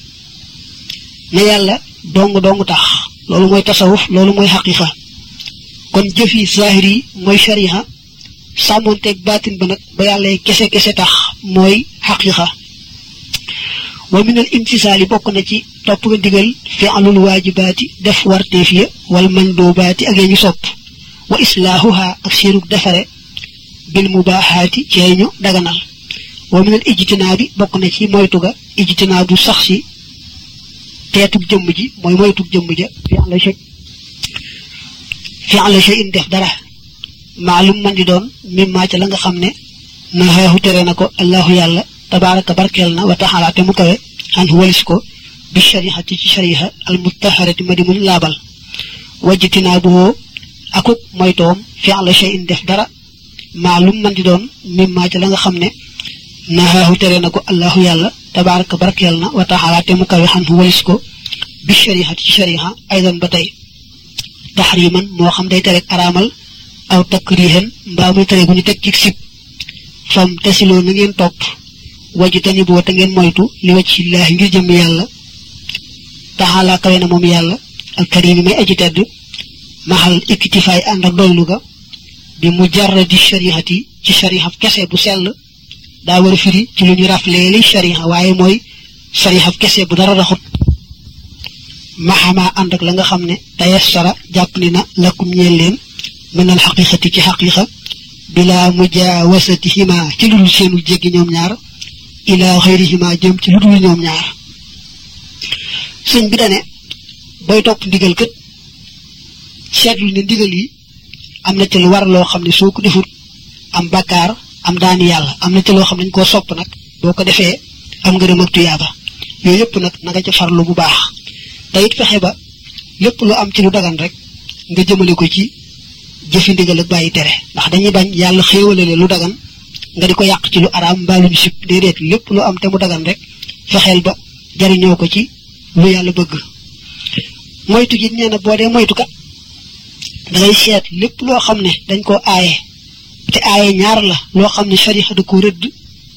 ne yàlla dong dong tax loolu mooy tasawuf loolu mooy xaqiqa kon jëfi zahir yi mooy shariha sàmmoonteeg baatin ba nag ba yàlla kese kese tax mooy xaqiqa wa minal imtisaali bokk na ci topp nga ndigal fi'lul waajibaati def warteef ya wal mandoobaati ak ñu sopp wa islaahuha ak seenug defare bil mubaaxaati cee ñu daganal ومن الاجتناب بقنا في مويتوغا اجتناب شخصي تيتوك جمجي موي مويتوك جمجي في على شيء في على شيء ده دره معلوم من دون مما تلنغ خمنا ما هي هترينكو الله يالا تبارك بركلنا وتحالا تمكوي عن هو لسكو بالشريحة الشريحة المتحرة مدمون لابل واجتنابه أكوك مويتوغم في على شيء ده دره معلوم من دون مما تلنغ خمنا nahaahu tere na ko allahu yàlla tabaaraka barkeel na wa taxala te mu kawe xan bi shariixati ci shariixa aydan taxriman moo xam day tere araamal aw takrihen mbaa muy tere gu ñu ci sib fam tasiloo na ngeen topp waju tani boo te ngeen moytu li wacc illaahi ngir jëm yàlla taxalaa kawe na moom yàlla alkarimi may aji tedd maxal ikkitifaay ànd ak doylu ga bi mu jarra di sharihati ci shariha kese bu sell daa war firi ci lu ñu rafleeli shariha waaye mooy shariha kese bu dara raxut maxamaa ànd ak la nga xam ne tayassara jàpp ni na lakum ñeel leen min al xaqiqati ci xaqiqa bila mujaawasatihima ci lu dul seenu jéggi ñoom ñaar ila xayrihima jëm ci lu dul ñoom ñaar sëñ bi dane booy topp ndigal kët seetlu ne ndigal yi am na ci lu war loo xam ne soo ko defut am bakkaar am daani yàlla am na ci loo xam dañ koo sopp nag boo ko defee am ngërëm ak tuyaaba. Yooyu yëpp nag na nga ca farlu bu baax. Te it fexe ba lépp lu am ci lu dagan rek nga jëmale ko ci jëfi ndigal ak bàyyi tere. Ndax dañuy bañ yàlla xéewalale lu dagan nga di ko yàq ci lu araam mbaa lu sib. Déedéet lépp lu am te mu dagan rek fexeel ba jariñoo ko ci lu yàlla bëgg. Moytu gi nee na boo dee moytu kat dangay seet lépp loo xam ne dañ koo aaye te aaye ñaar la loo xam ne sharixa da ko rëdd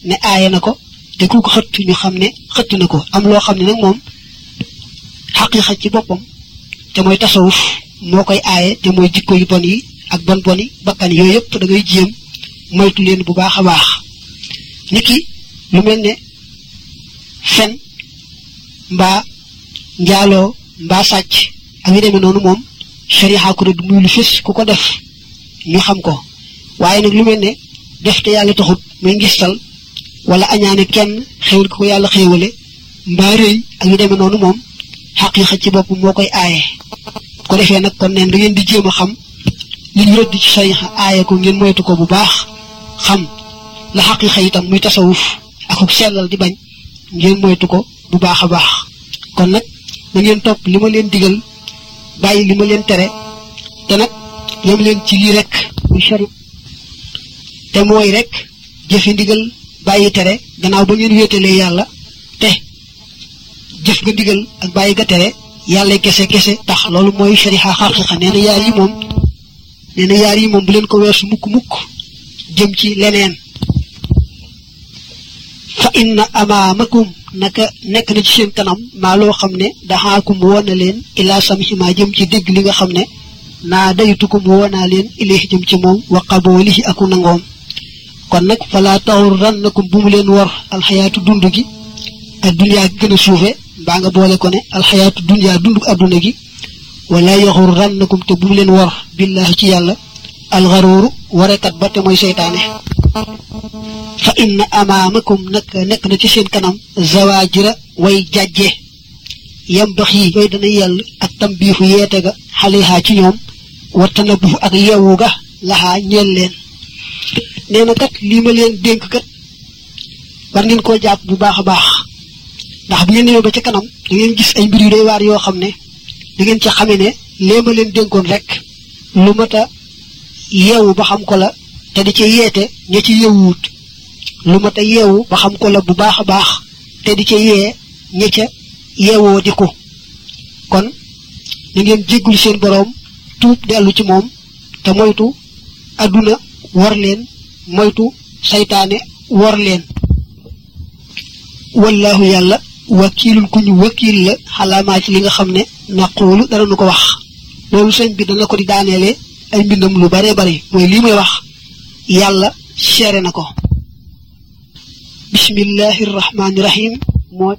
ne aaye na ko te ku ko xëtt ñu xam ne xëtt na ko. Am loo xam ne nag moom xaqiiqa ci boppam te mooy tasawuf moo koy aaye te mooy jikko yu bon yi ak bon boni bakkan yooyu yëpp da ngay jéem moytu leen bu baax a baax. Nit ki lu mel ne fen mbaa njaaloo mbaa sàcc ak yu demee noonu moom shariha ko rëdd muy lu fis ku ko def ñu xam ko. Waaye nag lu mel ne def te yàlla taxut muy ngistal wala añaane kenn xéwal ko yàlla xéewale mbaa rëy ak yu demee noonu moom xaqiiqa ci bopp moo koy aaye. Ko defee nag kon neen da ngeen di jéem a xam li ñu rëdd ci shariha aaye ko ngeen moytu ko bu baax xam la xaqiiqa itam muy tasawuf akuk sellal di bañ ngeen moytu ko bu baax a baax. Kon nag na ngeen topp li ma leen digal bàyyi li ma leen tere te nag yem leen ci lii rek te mooy rek jëfi ndigal bàyyi tere gannaaw ba ngeen wéetalee yàlla te jëf nga ndigal ak bàyyi nga tere yàlla kese kese tax. Loolu mooy shariha xaqiqa nee na yaar yi moom nee na yaar yi moom bu leen ko weesu mukk mukk jëm ci leneen. Fa inna amaamakum naka nekk ci seen kanam maa loo xam ne daxaakum woon na leen ilaa samihima jëm ci dégg li nga xam ne naa daytukum woonaa leen ilayhi jëm ci moom wa qaboolihi aku nangoom. Kon nag falaa taxurrannakum bu mu leen wor alxayaatu dund gi ak duniyaa gi gën a suufe mbaa nga boole ko ne alxayaatu duniyaa dund adduna gi wala yaxurrannakum te bu mu leen wor billaahi ci yàlla alxaruuru warekat ba te mooy seytaane fa inna amaamakum nag nekk na ci seen kanam zawaajira way jàjje yambax yi yooyu dana yell ak tambiixu yeete ga xalihaa ci ñoom wartana bufu ak yewu ga laxaa ñeel leen nee na lii ma leen dénk kat war ngeen koo jàpp bu baax a baax ndax bu ngeen ñëwee ba ca kanam da ngeen gis ay mbir yu doy waar yoo xam ne da ngeen ca xame ne lee ma leen dénkoon rek lu mat a yeewu ba xam ko la te di ci yeete ña ci yeewuut lu mat a yeewu ba xam ko la bu baax a baax te di ca yee ña ca yeewoo di ko. kon na ngeen jéggul seen boroom tuub dellu ci moom te moytu àdduna war leen moytu saytaane war leen wallaahu yàlla wakiilul ku ñu wakiil la xalaamaa ci li nga xam ne naquulu dara nu ko wax loolu sëñ bi dana ko di daaneele ay mbindam lu bare bari mooy lii may wax yàlla seere na ko bismillahi rahmaani rahim moo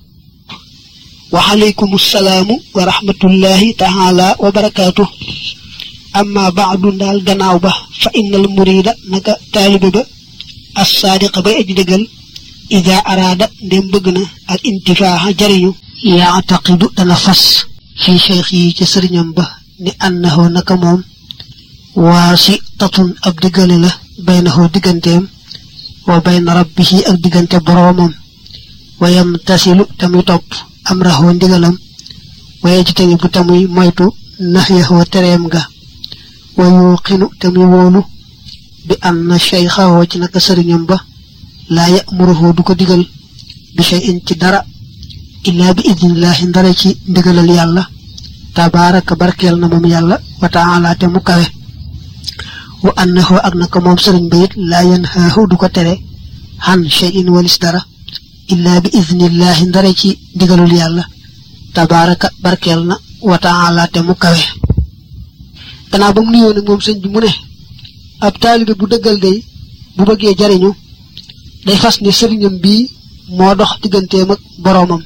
wa aleykum salaamu wa rahmatullahi taala wa barakaatu amma baadu ndaal gannaaw ba fa innal murida naka taalibe ba assaadiqa bay aji dëggal ida araada ndem bëgg na al intifaaxa jariñu. Yaataqidu dana fas fii cheikh yi ci sëriñam ba ni annahu naka moom waasi tatun ab diggale la baynahu digganteem wa bayna rabbihi ak diggante boroomam. Wa yamtasilu tamuy topp amrahu ndigalam. Wa yajtani bu tamuy moytu nahyahu tereem ga. ويوقن تميمونه بأن شيخه وجنك سرين با لا يأمره دوك ديغل بشيء تدرأ إلا بإذن الله درجي ديغل الله تبارك بركيل نمم يالا وتعالى تمكوه وأنه أغنك موم سرين بيت لا ينهاه دوك تري عن شيء ولسدرة إلا بإذن الله درجي ديغل الله تبارك بركيل وتعالى تمكوه gannaaw ba mu nuyoo nag moom bi mu ne ab taalibe bu dëggal day bu bëggee jariñu day fas ne sëriñam bii moo dox digganteem ak boroomam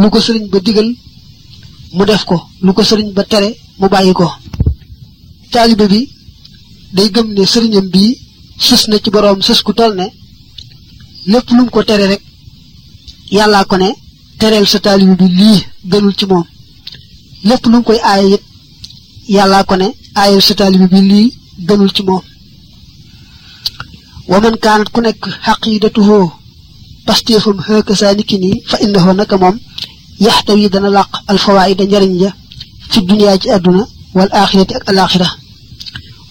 lu ko sëriñ ba digal mu def ko lu ko sëriñ ba tere mu bàyyi ko taalibe bi day gëm ne sëriñam bii sës na ci boroom sës ku toll ne lépp lu ko tere rek yàllaa ko ne tereel sa taalibe bi lii gënul ci moom lépp lu mu koy aaye it yàllaa ko ne aayal sa taalibe bi lii gënul ci moom wa man kaanat ku nekk xaqidatuhu pastéefam xëkk saa niki nii fa innahu naka moom yaxtawi dana làq alfawaida njariñ ja fi duniyaa ci àdduna wal axirati ak alaxira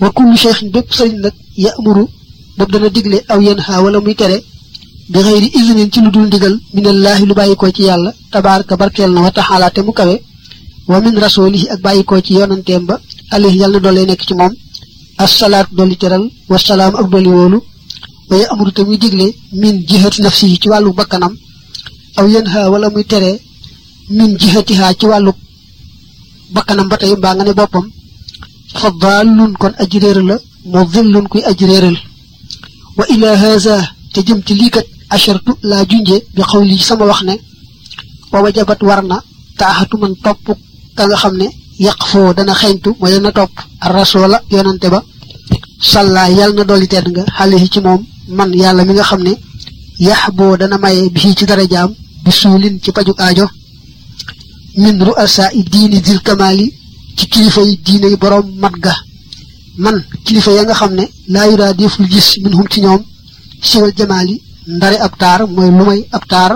wa kullu cheikhin bépp sëriñ nag yamuru boobu dana digle aw yanha wala muy tere bi xëyri isnin ci lu dul ndigal minallaahi lu bàyyikoo ci yàlla tabaaraka barkeel na wa taxaala te mu kawe wa min rasulihi ak bayiko ci yonanteem ba alayhi yalla dole nek ci mom as-salat doli teral wa salam ak doli wolu wa ya amru tamuy diglé min jihati nafsi ci walu bakanam aw yanha wala muy téré min jihatiha ci walu bakanam batay ba nga ne bopam fadallun kon ajreer la mudhillun kuy ajreeral wa ila hadha te jëm ci li kat ashartu la junje bi xawli sama wax ne wa wajabat warna taahatu man topuk ka nga xam ne yàq foo dana xeeñtu mooy dana topp rasoola yonante ba sàlla yàlla na dolli tedd nga xale yi ci moom man yàlla mi nga xam ne dana maye bi ci dara jaam bi suulin ci pajug aajo min ruasa i dil kamaali ci kilifa yi diine yi boroom mat ga man kilifa ya nga xam ne laa yuraa deful gis min hum ci ñoom siwal jamaali ndare ab taar mooy lu may ab taar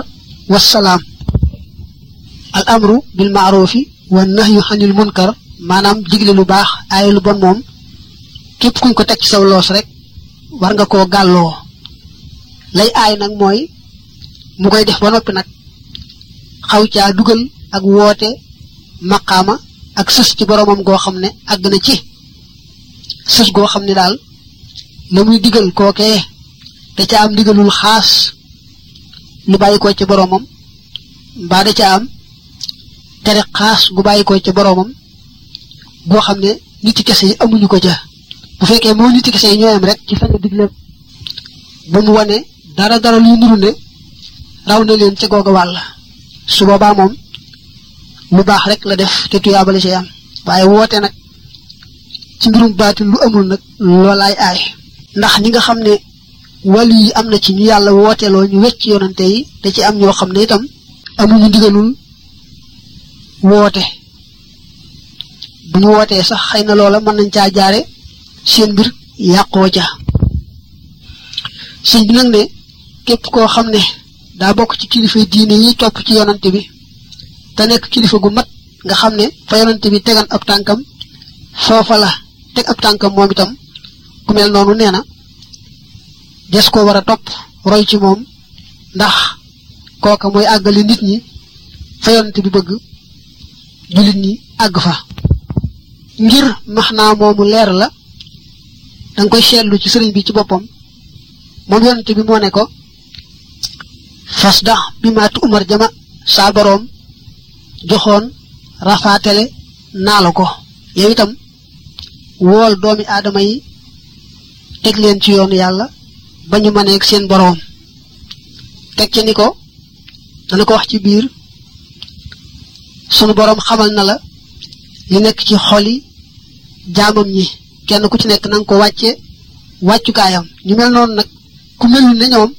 al amru bil maarufi wa nahyu xanil munkar maanaam digle lu baax aaye lu bon moom képp kuñ ko teg ci saw loos rek war nga koo gàlloo. Lay aay nag mooy mu koy def ba noppi nag xaw caa dugal ak woote maqaama ak sës ci boromam goo xam ne àgg na ci. Sës goo xam ne daal la muy digal kookee da ca am digalul xaas lu bàyyi ko ci boromam mbaa da ca am tere xaas gu bàyyi ko ca boroomam boo xam ne niti kese yi amuñu ko ca. Bu fekkee moo niti kese yi ñooyam rek ci sañ a digle bu mu wane dara dara luy nuru ne raw na leen ca googa wàll. Su boobaa moom lu baax rek la def te tuyaabale ci am. Waaye woote nag ci mbirum baati lu amul nag loolaay aay. Ndax ñi nga xam ne wàllu yi am na ci ñu yàlla wooteeloo ñu wecc yonante yi te ci am ñoo xam ne itam amuñu ndigalul woote. Bu ñu wootee sax xëy na loola mën nañ caa jaare seen mbir yàqoo ca. Sëñ bi nag ne képp koo xam ne bokk ci kilifa diine yi topp ci yonante bi te nekk kilifa gu mat nga xam ne fa yonante bi tegan ab tànkam foofa la teg ab tànkam moom itam ku mel noonu nee na des ko war a topp roy ci moom ndax kooka mooy àggale nit ñi fa yonante bi bëgg jullit ñi àgg fa ngir max naa moomu leer la danga koy seetlu ci sëriñ bi ci boppam. Moom yonante bi moo ne ko fas da bi maatu umar jama saa boroom joxoon rafaatele naa la ko. Yow itam wool doomi aadama yi teg leen ci yoonu yàlla ba ñu mëneeg seen boroom. Teg ci ni ko dana ko wax ci biir sunu boroom xamal na la li nekk ci xoli jaamam ñi. Kenn ku ci nekk na nga ko wàcce wàccukaayam. Ñu mel nag ku melul ne ñoom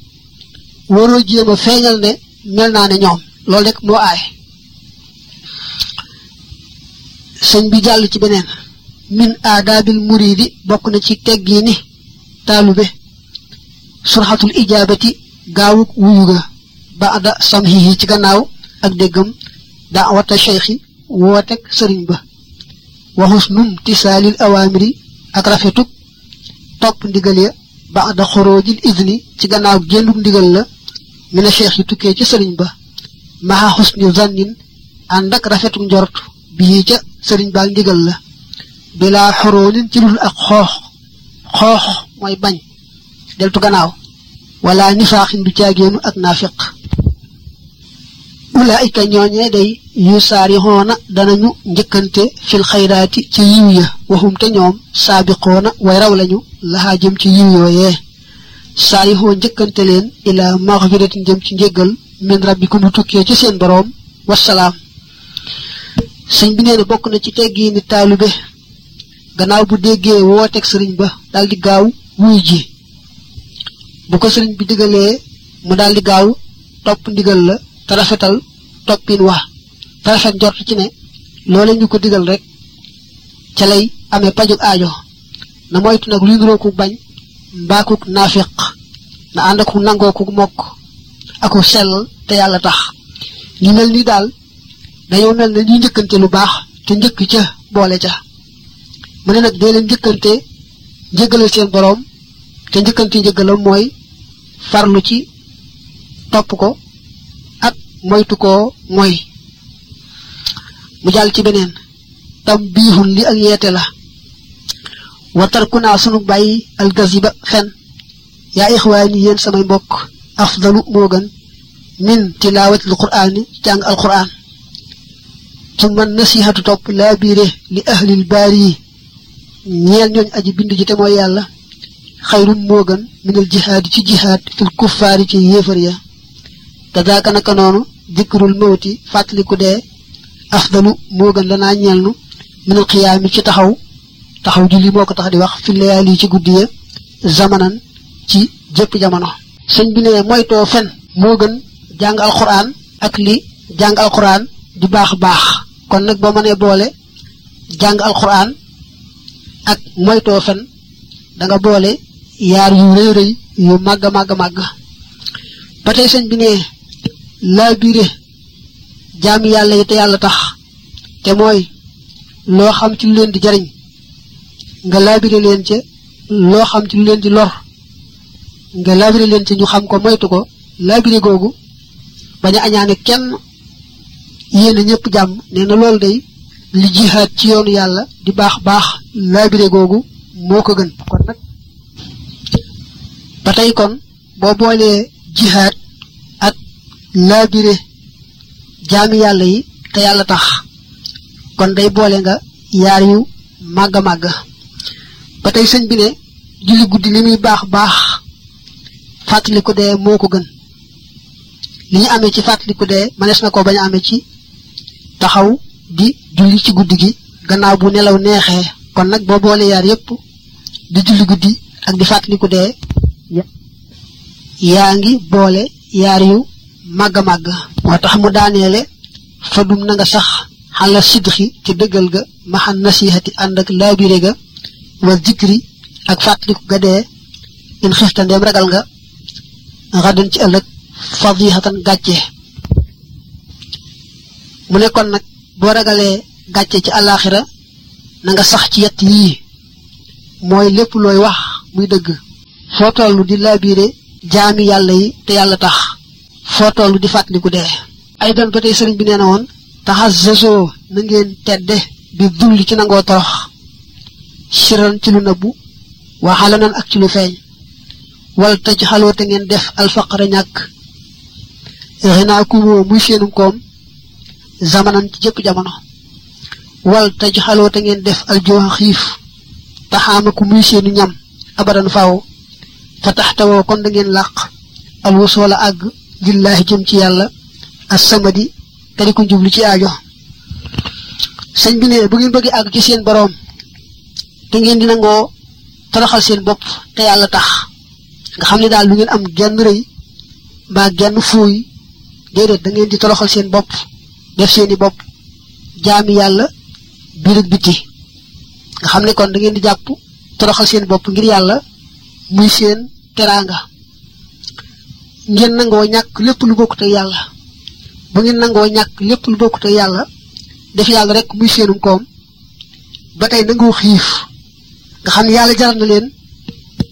waroo a feeñal ne mel naa ne ñoom. Loolu rek moo aay sëñ bi jàll ci beneen. Min aadaabil muridi bokk na ci teggiini taalube. Surxatul ijaabati gaawuk wuyu ga. Baada samhihi ci gannaaw ak déggam. Daawata cheikhi wootek sëriñ ba waxus num tisaalil awaamiri ak rafetuk topp ndigal ya baada xoroojil izni ci gannaaw génnuk ndigal la mina cheikh yi tukkee ci sëriñ ba maxa xusni zannin ànd ak rafetuk njort bii ca sëriñ baag ndigal la bilaa xoroonin ci lul ak xoox xoox mooy bañ deltu gannaaw wala nifaaxin du caagéenu ak naafiq ulaayika ñooñee day yu saarixoona danañu njëkkante fil xayraati ci yiw ya. Waxum te ñoom saabiqoona way raw lañu laxaa jëm ci yiw yooyee. Saarixoo njëkkante leen ilaa maxfiratin jëm ci njéggal min rabbikum lu tukkee ci seen boroom. Wasalaam sëñ bi nee na bokk na ci teggi ni taalube gannaaw bu déggee wooteeg sëriñ ba daldi gaaw wuy ji. Bu ko sëriñ bi digalee mu daldi gaaw topp ndigal la te toppin wax te rafet njort ci ne loole ñu ko digal rek ca lay amee pajug aajo na moytu nag luy ku bañ mbaakuk naafiq na ànd ak nangoo ku mokk aku sellal te yàlla tax. Ñu mel ni daal dañoo mel ne ñuy njëkkante lu baax te njëkk ca boole ca. Mu ne nag dee leen njëggalal seen boroom te njëggalam mooy farlu ci topp ko moytu ko moy mu jall ci benen tabbihun li ak yete la wa tarkuna sunu bayyi al gaziba fen ya ikhwani yeen samay mbok afdalu mo gan min tilawati al qur'an jang al qur'an thumma nasihatu top la bire li ahli al bari ñeel ñooñ aji bindu ji te mooy yàlla khayrun mo gan min al jihad ci jihad fil kuffaari ci yéefar ya kadaaka naka noonu dikrul mawti fàttaliku dee afdalu moo gën lanaa ñeel nu minal xiyaami ci taxaw taxaw julli moo ko tax di wax fi layaali ci guddi ya zamanan ci jëpp jamono. sëñ bi ne moytoo fen moo gën jàng alxuraan ak li jàng alxuraan di baax baax. kon nag boo mënee boole jàng alxuraan ak moytoo fen da nga boole yaar yu rëy rëy yu màgg màgg màgg. ba tey sëñ bi ne laa biire. Jaami yàlla yi te yàlla tax. Te mooy loo xam ci lu leen di jariñ nga laabire leen ca loo xam ci lu leen di lor. Nga laabire leen ca ñu xam ko moytu ko. Laabire googu bañ a añaane kenn. Yéene ñëpp jàmm. Nee na loolu day li jihaat ci yoonu yàlla di baax baax laabire googu moo ko gën. Ba tey kon boo boolee jihaad ak laabire jaami yàlla yi te yàlla tax. kon day boole nga yaar yu màgg a màgg. ba tey sëñ bi ne julli guddi li muy baax baax fàttaliku dee moo gën. li ñu amee ci fàttaliku dee mënees na ko bañ amee ci taxaw di julli ci guddi gi gannaaw bu nelaw neexee. kon nag boo boole yaar yépp di julli guddi ak di fàttaliku dee yaa ngi boole yaar yu màgg a màgg moo tax mu daaneele fa dum na nga sax xala sidxi ci dëggal ga maxan nasihati ànd ak laabire ga wa zikri ak fàttaliku ga dee in xifta ndeem ragal nga xadan ci ëllëg fadihatan gàcce. Mu ne kon nag boo ragalee gàcce ci àllaaxira na nga sax ci yett yii. Mooy lépp looy wax muy toll di laabire jaami yàlla yi te yàlla tax foo toll di fàttaliku dee ay doon ba tey sëriñ bi nee na woon taxas zazoo na ngeen tedde bi dulli ci nangoo torox. Siran ci lu nëbbu waxala nan ak ci lu feeñ. Wal taj xaloo te ngeen def alfaqara ñàkk. Xinaa kumoo muy seenum koom zamanan ci jëpp jamono. Wal taj xaloo te ngeen def aljooxa xiif taxaama ku muy seenu ñam abadan faaw. Fa taxtawoo kon da ngeen làq. Alwasoola àgg lillaahi jëm ci yàlla as samadi te di ko jublu ci aajo. Sëñ bi ne bu ngeen bëggee àgg ci seen boroom te ngeen di nangoo toroxal seen bopp te yàlla tax nga xam ne daal lu ngeen am genn rëy mbaa genn fuuy déedéet da ngeen di toroxal seen bopp def seeni bopp jaami yàlla biir ak biti. Nga xam ne kon da ngeen di jàpp toroxal seen bopp ngir yàlla muy seen teraanga. Ngeen nangoo ñàkk lépp lu bokkut ak yàlla. bu ngeen nangoo ñàkk lépp lu bokkut ak yàlla def yàlla rek muy seenum koom ba tey nangoo xiif. nga xam yàlla jaral na leen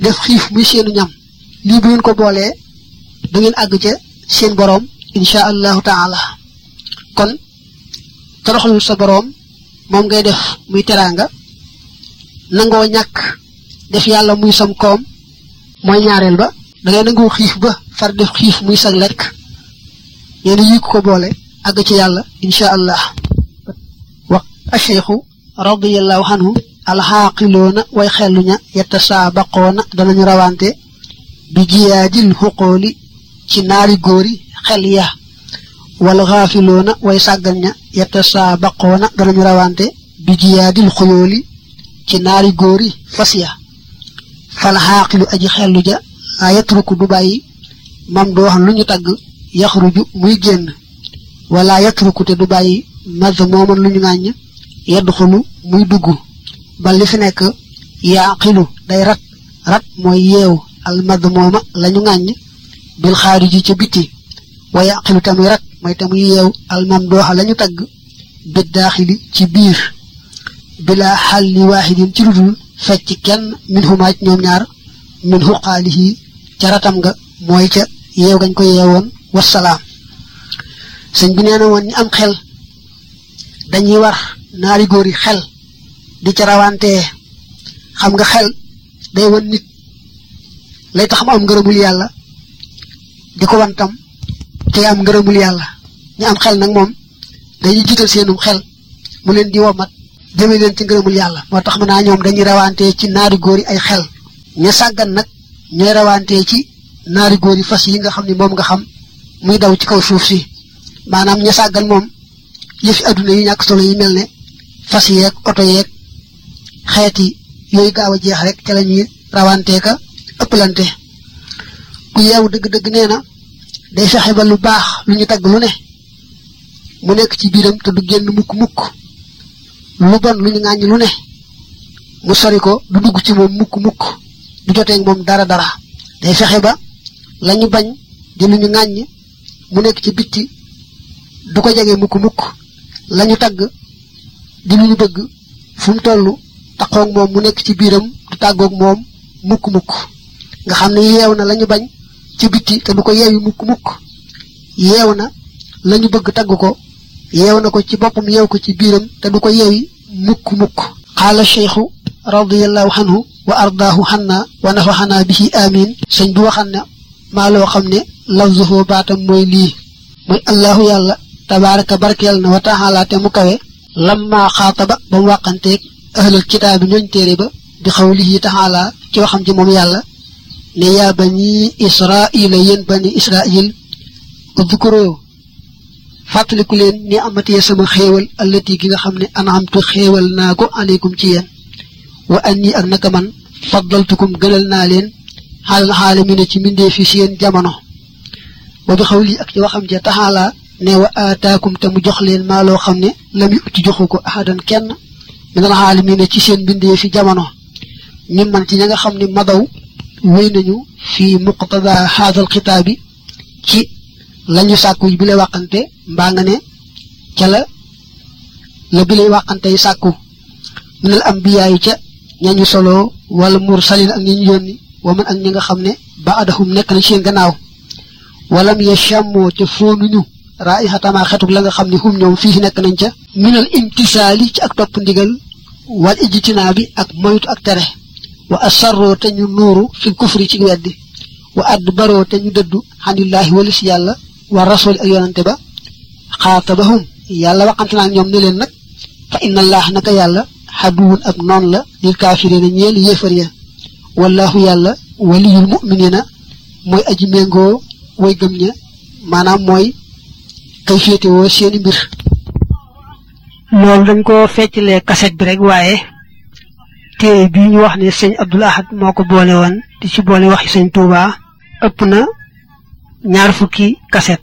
def xiif muy seenu ñam. lii bu ngeen ko boolee da ngeen àgg ca seen boroom insha allahu taala. kon toroxalul sa boroom moom ngay def muy teraanga. nangoo ñàkk def yàlla muy sam koom mooy ñaareel ba da ngay nangoo xiif ba far def xiif muy sag lekk yéen yi ko boole àgg ci yàlla insha allah wa acheikhu radiallahu anhu alxaaqiloona way xelluña yatasaabaqoona danañu rawante bi jiyaadil xuqooli ci naari góori xel wal xaafiloona way sàggan ña yatasaabaqoona danañu rawante bi jiyaadil xuyooli ci naari góori fas ya fal xaaqilu aji xellu ja ayatruku du bayyi mom do wax luñu tag yakhruju muy genn wala yatruku te du bayyi mazmuman luñu ngañ yadkhulu muy dugg ba li fi nek yaqilu day rat rat moy yew al madmuma lañu ngañ bil khariji ci biti wa yaqilu tam rat moy tam yew al mamduha lañu tag bi dakhili ci bir bila حل واحد ci فتكن منهما kenn min ñaar ca ratam nga mooy ca yeew gañ ko yeewoon wasalaam sëñ bi nee na woon ñi am xel dañuy war naari góor yi xel di ca rawantee xam nga xel day wan nit lay tax mu am ngërëmul yàlla di ko wantam te am ngërëmul yàlla. Ñu am xel nag moom dañuy jiital seenum xel mu leen di womat jëme leen ci ngërëmul yàlla. Moo tax mën naa ñoom dañuy rawantee ci naari góor yi ay xel. Ña sàggan nag ñooy rawantee ci naari góor yi fas yi nga xam ne moom nga xam muy daw ci kaw suuf si. Maanaam ña sàggan moom yëfi adduna yi ñàkk solo yi mel ne fas yeeg oto yeeg xeeti yooyu gaaw a jeex rek ca la ñuy rawantee ka ëppalante. Ku yeewu dëgg-dëgg nee na day fexe ba lu baax lu ñu tagg lu ne mu nekk ci biiram te du génn mukk-mukk lu bon lu ñu ŋàññ lu ne mu sori ko du dugg ci moom mukk-mukk du joteeg moom dara dara. Day fexe ba la ñu bañ di lu ñu ŋàññ mu nekk ci bitti du ko jege mukk-mukk la ñu tagg di lu ñu bëgg fu mu toll taxoog moom mu nekk ci biiram du tàggoog moom mukk-mukk nga xam ne yeew na la ñu bañ ci bitti te du ko yeewi mukk-mukk yeew na la ñu bëgg tagg ko na ko ci boppam yeew ko ci biiram te du ko yeewi mukk-mukk xaala cheikhu رضي الله عنه وأرضاه حنا ونفعنا به آمين سن بو خن ما لو خمني لفظه باتم موي لي موي الله يالا تبارك بركلنا وتعالى تمكوي لما خاطب بم وقنتك أهل الكتاب نون تيري با بقوله تعالى كي وخم جي موم يالا ne بني اسرائيل ين بني اسرائيل اذكروا udkuroo fàttaliku leen ni amatee sama xéewal allati gi nga xam ne anamtu xéewal وأني أنك من فضلتكم جللنا لين حال العالمين تي من دي في سين جامانو وبخولي اك جي وخم جي تعالى نيو اتاكم تم جخ لين ما لو خمني. لم يوت جخوكو أحدا كين من العالمين تي سين بين دي في جامانو ني من تي نيغا خمني مدو. وي نانيو في مقتضى هذا الخطاب. تي لانيو ساكو بي لا وخانتي مباغني تي لا لا بي لا وخانتي ساكو. من الأنبياء تي ñañu solo wal mursalin ak ñañu yoni wa man ak ñi nga xamne ba'dahum nek na ci gannaaw walam yashamu ci fonuñu raihata ma xatuk la nga xamni hum ñoom fi nek nañ ca minal imtisali ci ak top ndigal wal ijtinabi ak moyut ak tere wa asarru te ñu nuru fi kufri ci weddi wa adbaro te ñu dëddu hanillahi walis yalla wa rasul ak yonante ba khatabahum yalla waxantana ñom ne len nak fa inna allah naka yalla xaduwun ab noon la lil kaafirina ñeel yéefar ya. Wallahu yàlla waliyul muminina mooy aji méngoo way gëm ña maanaam mooy kay féetewoo seeni mbir. Loolu dañ ko feccalee kaset bi rek waaye téere bii ñu wax ne sëñ Abdul Ahad moo ko boole woon di ci boole waxi sëñ Touba ëpp na ñaar fukki kaset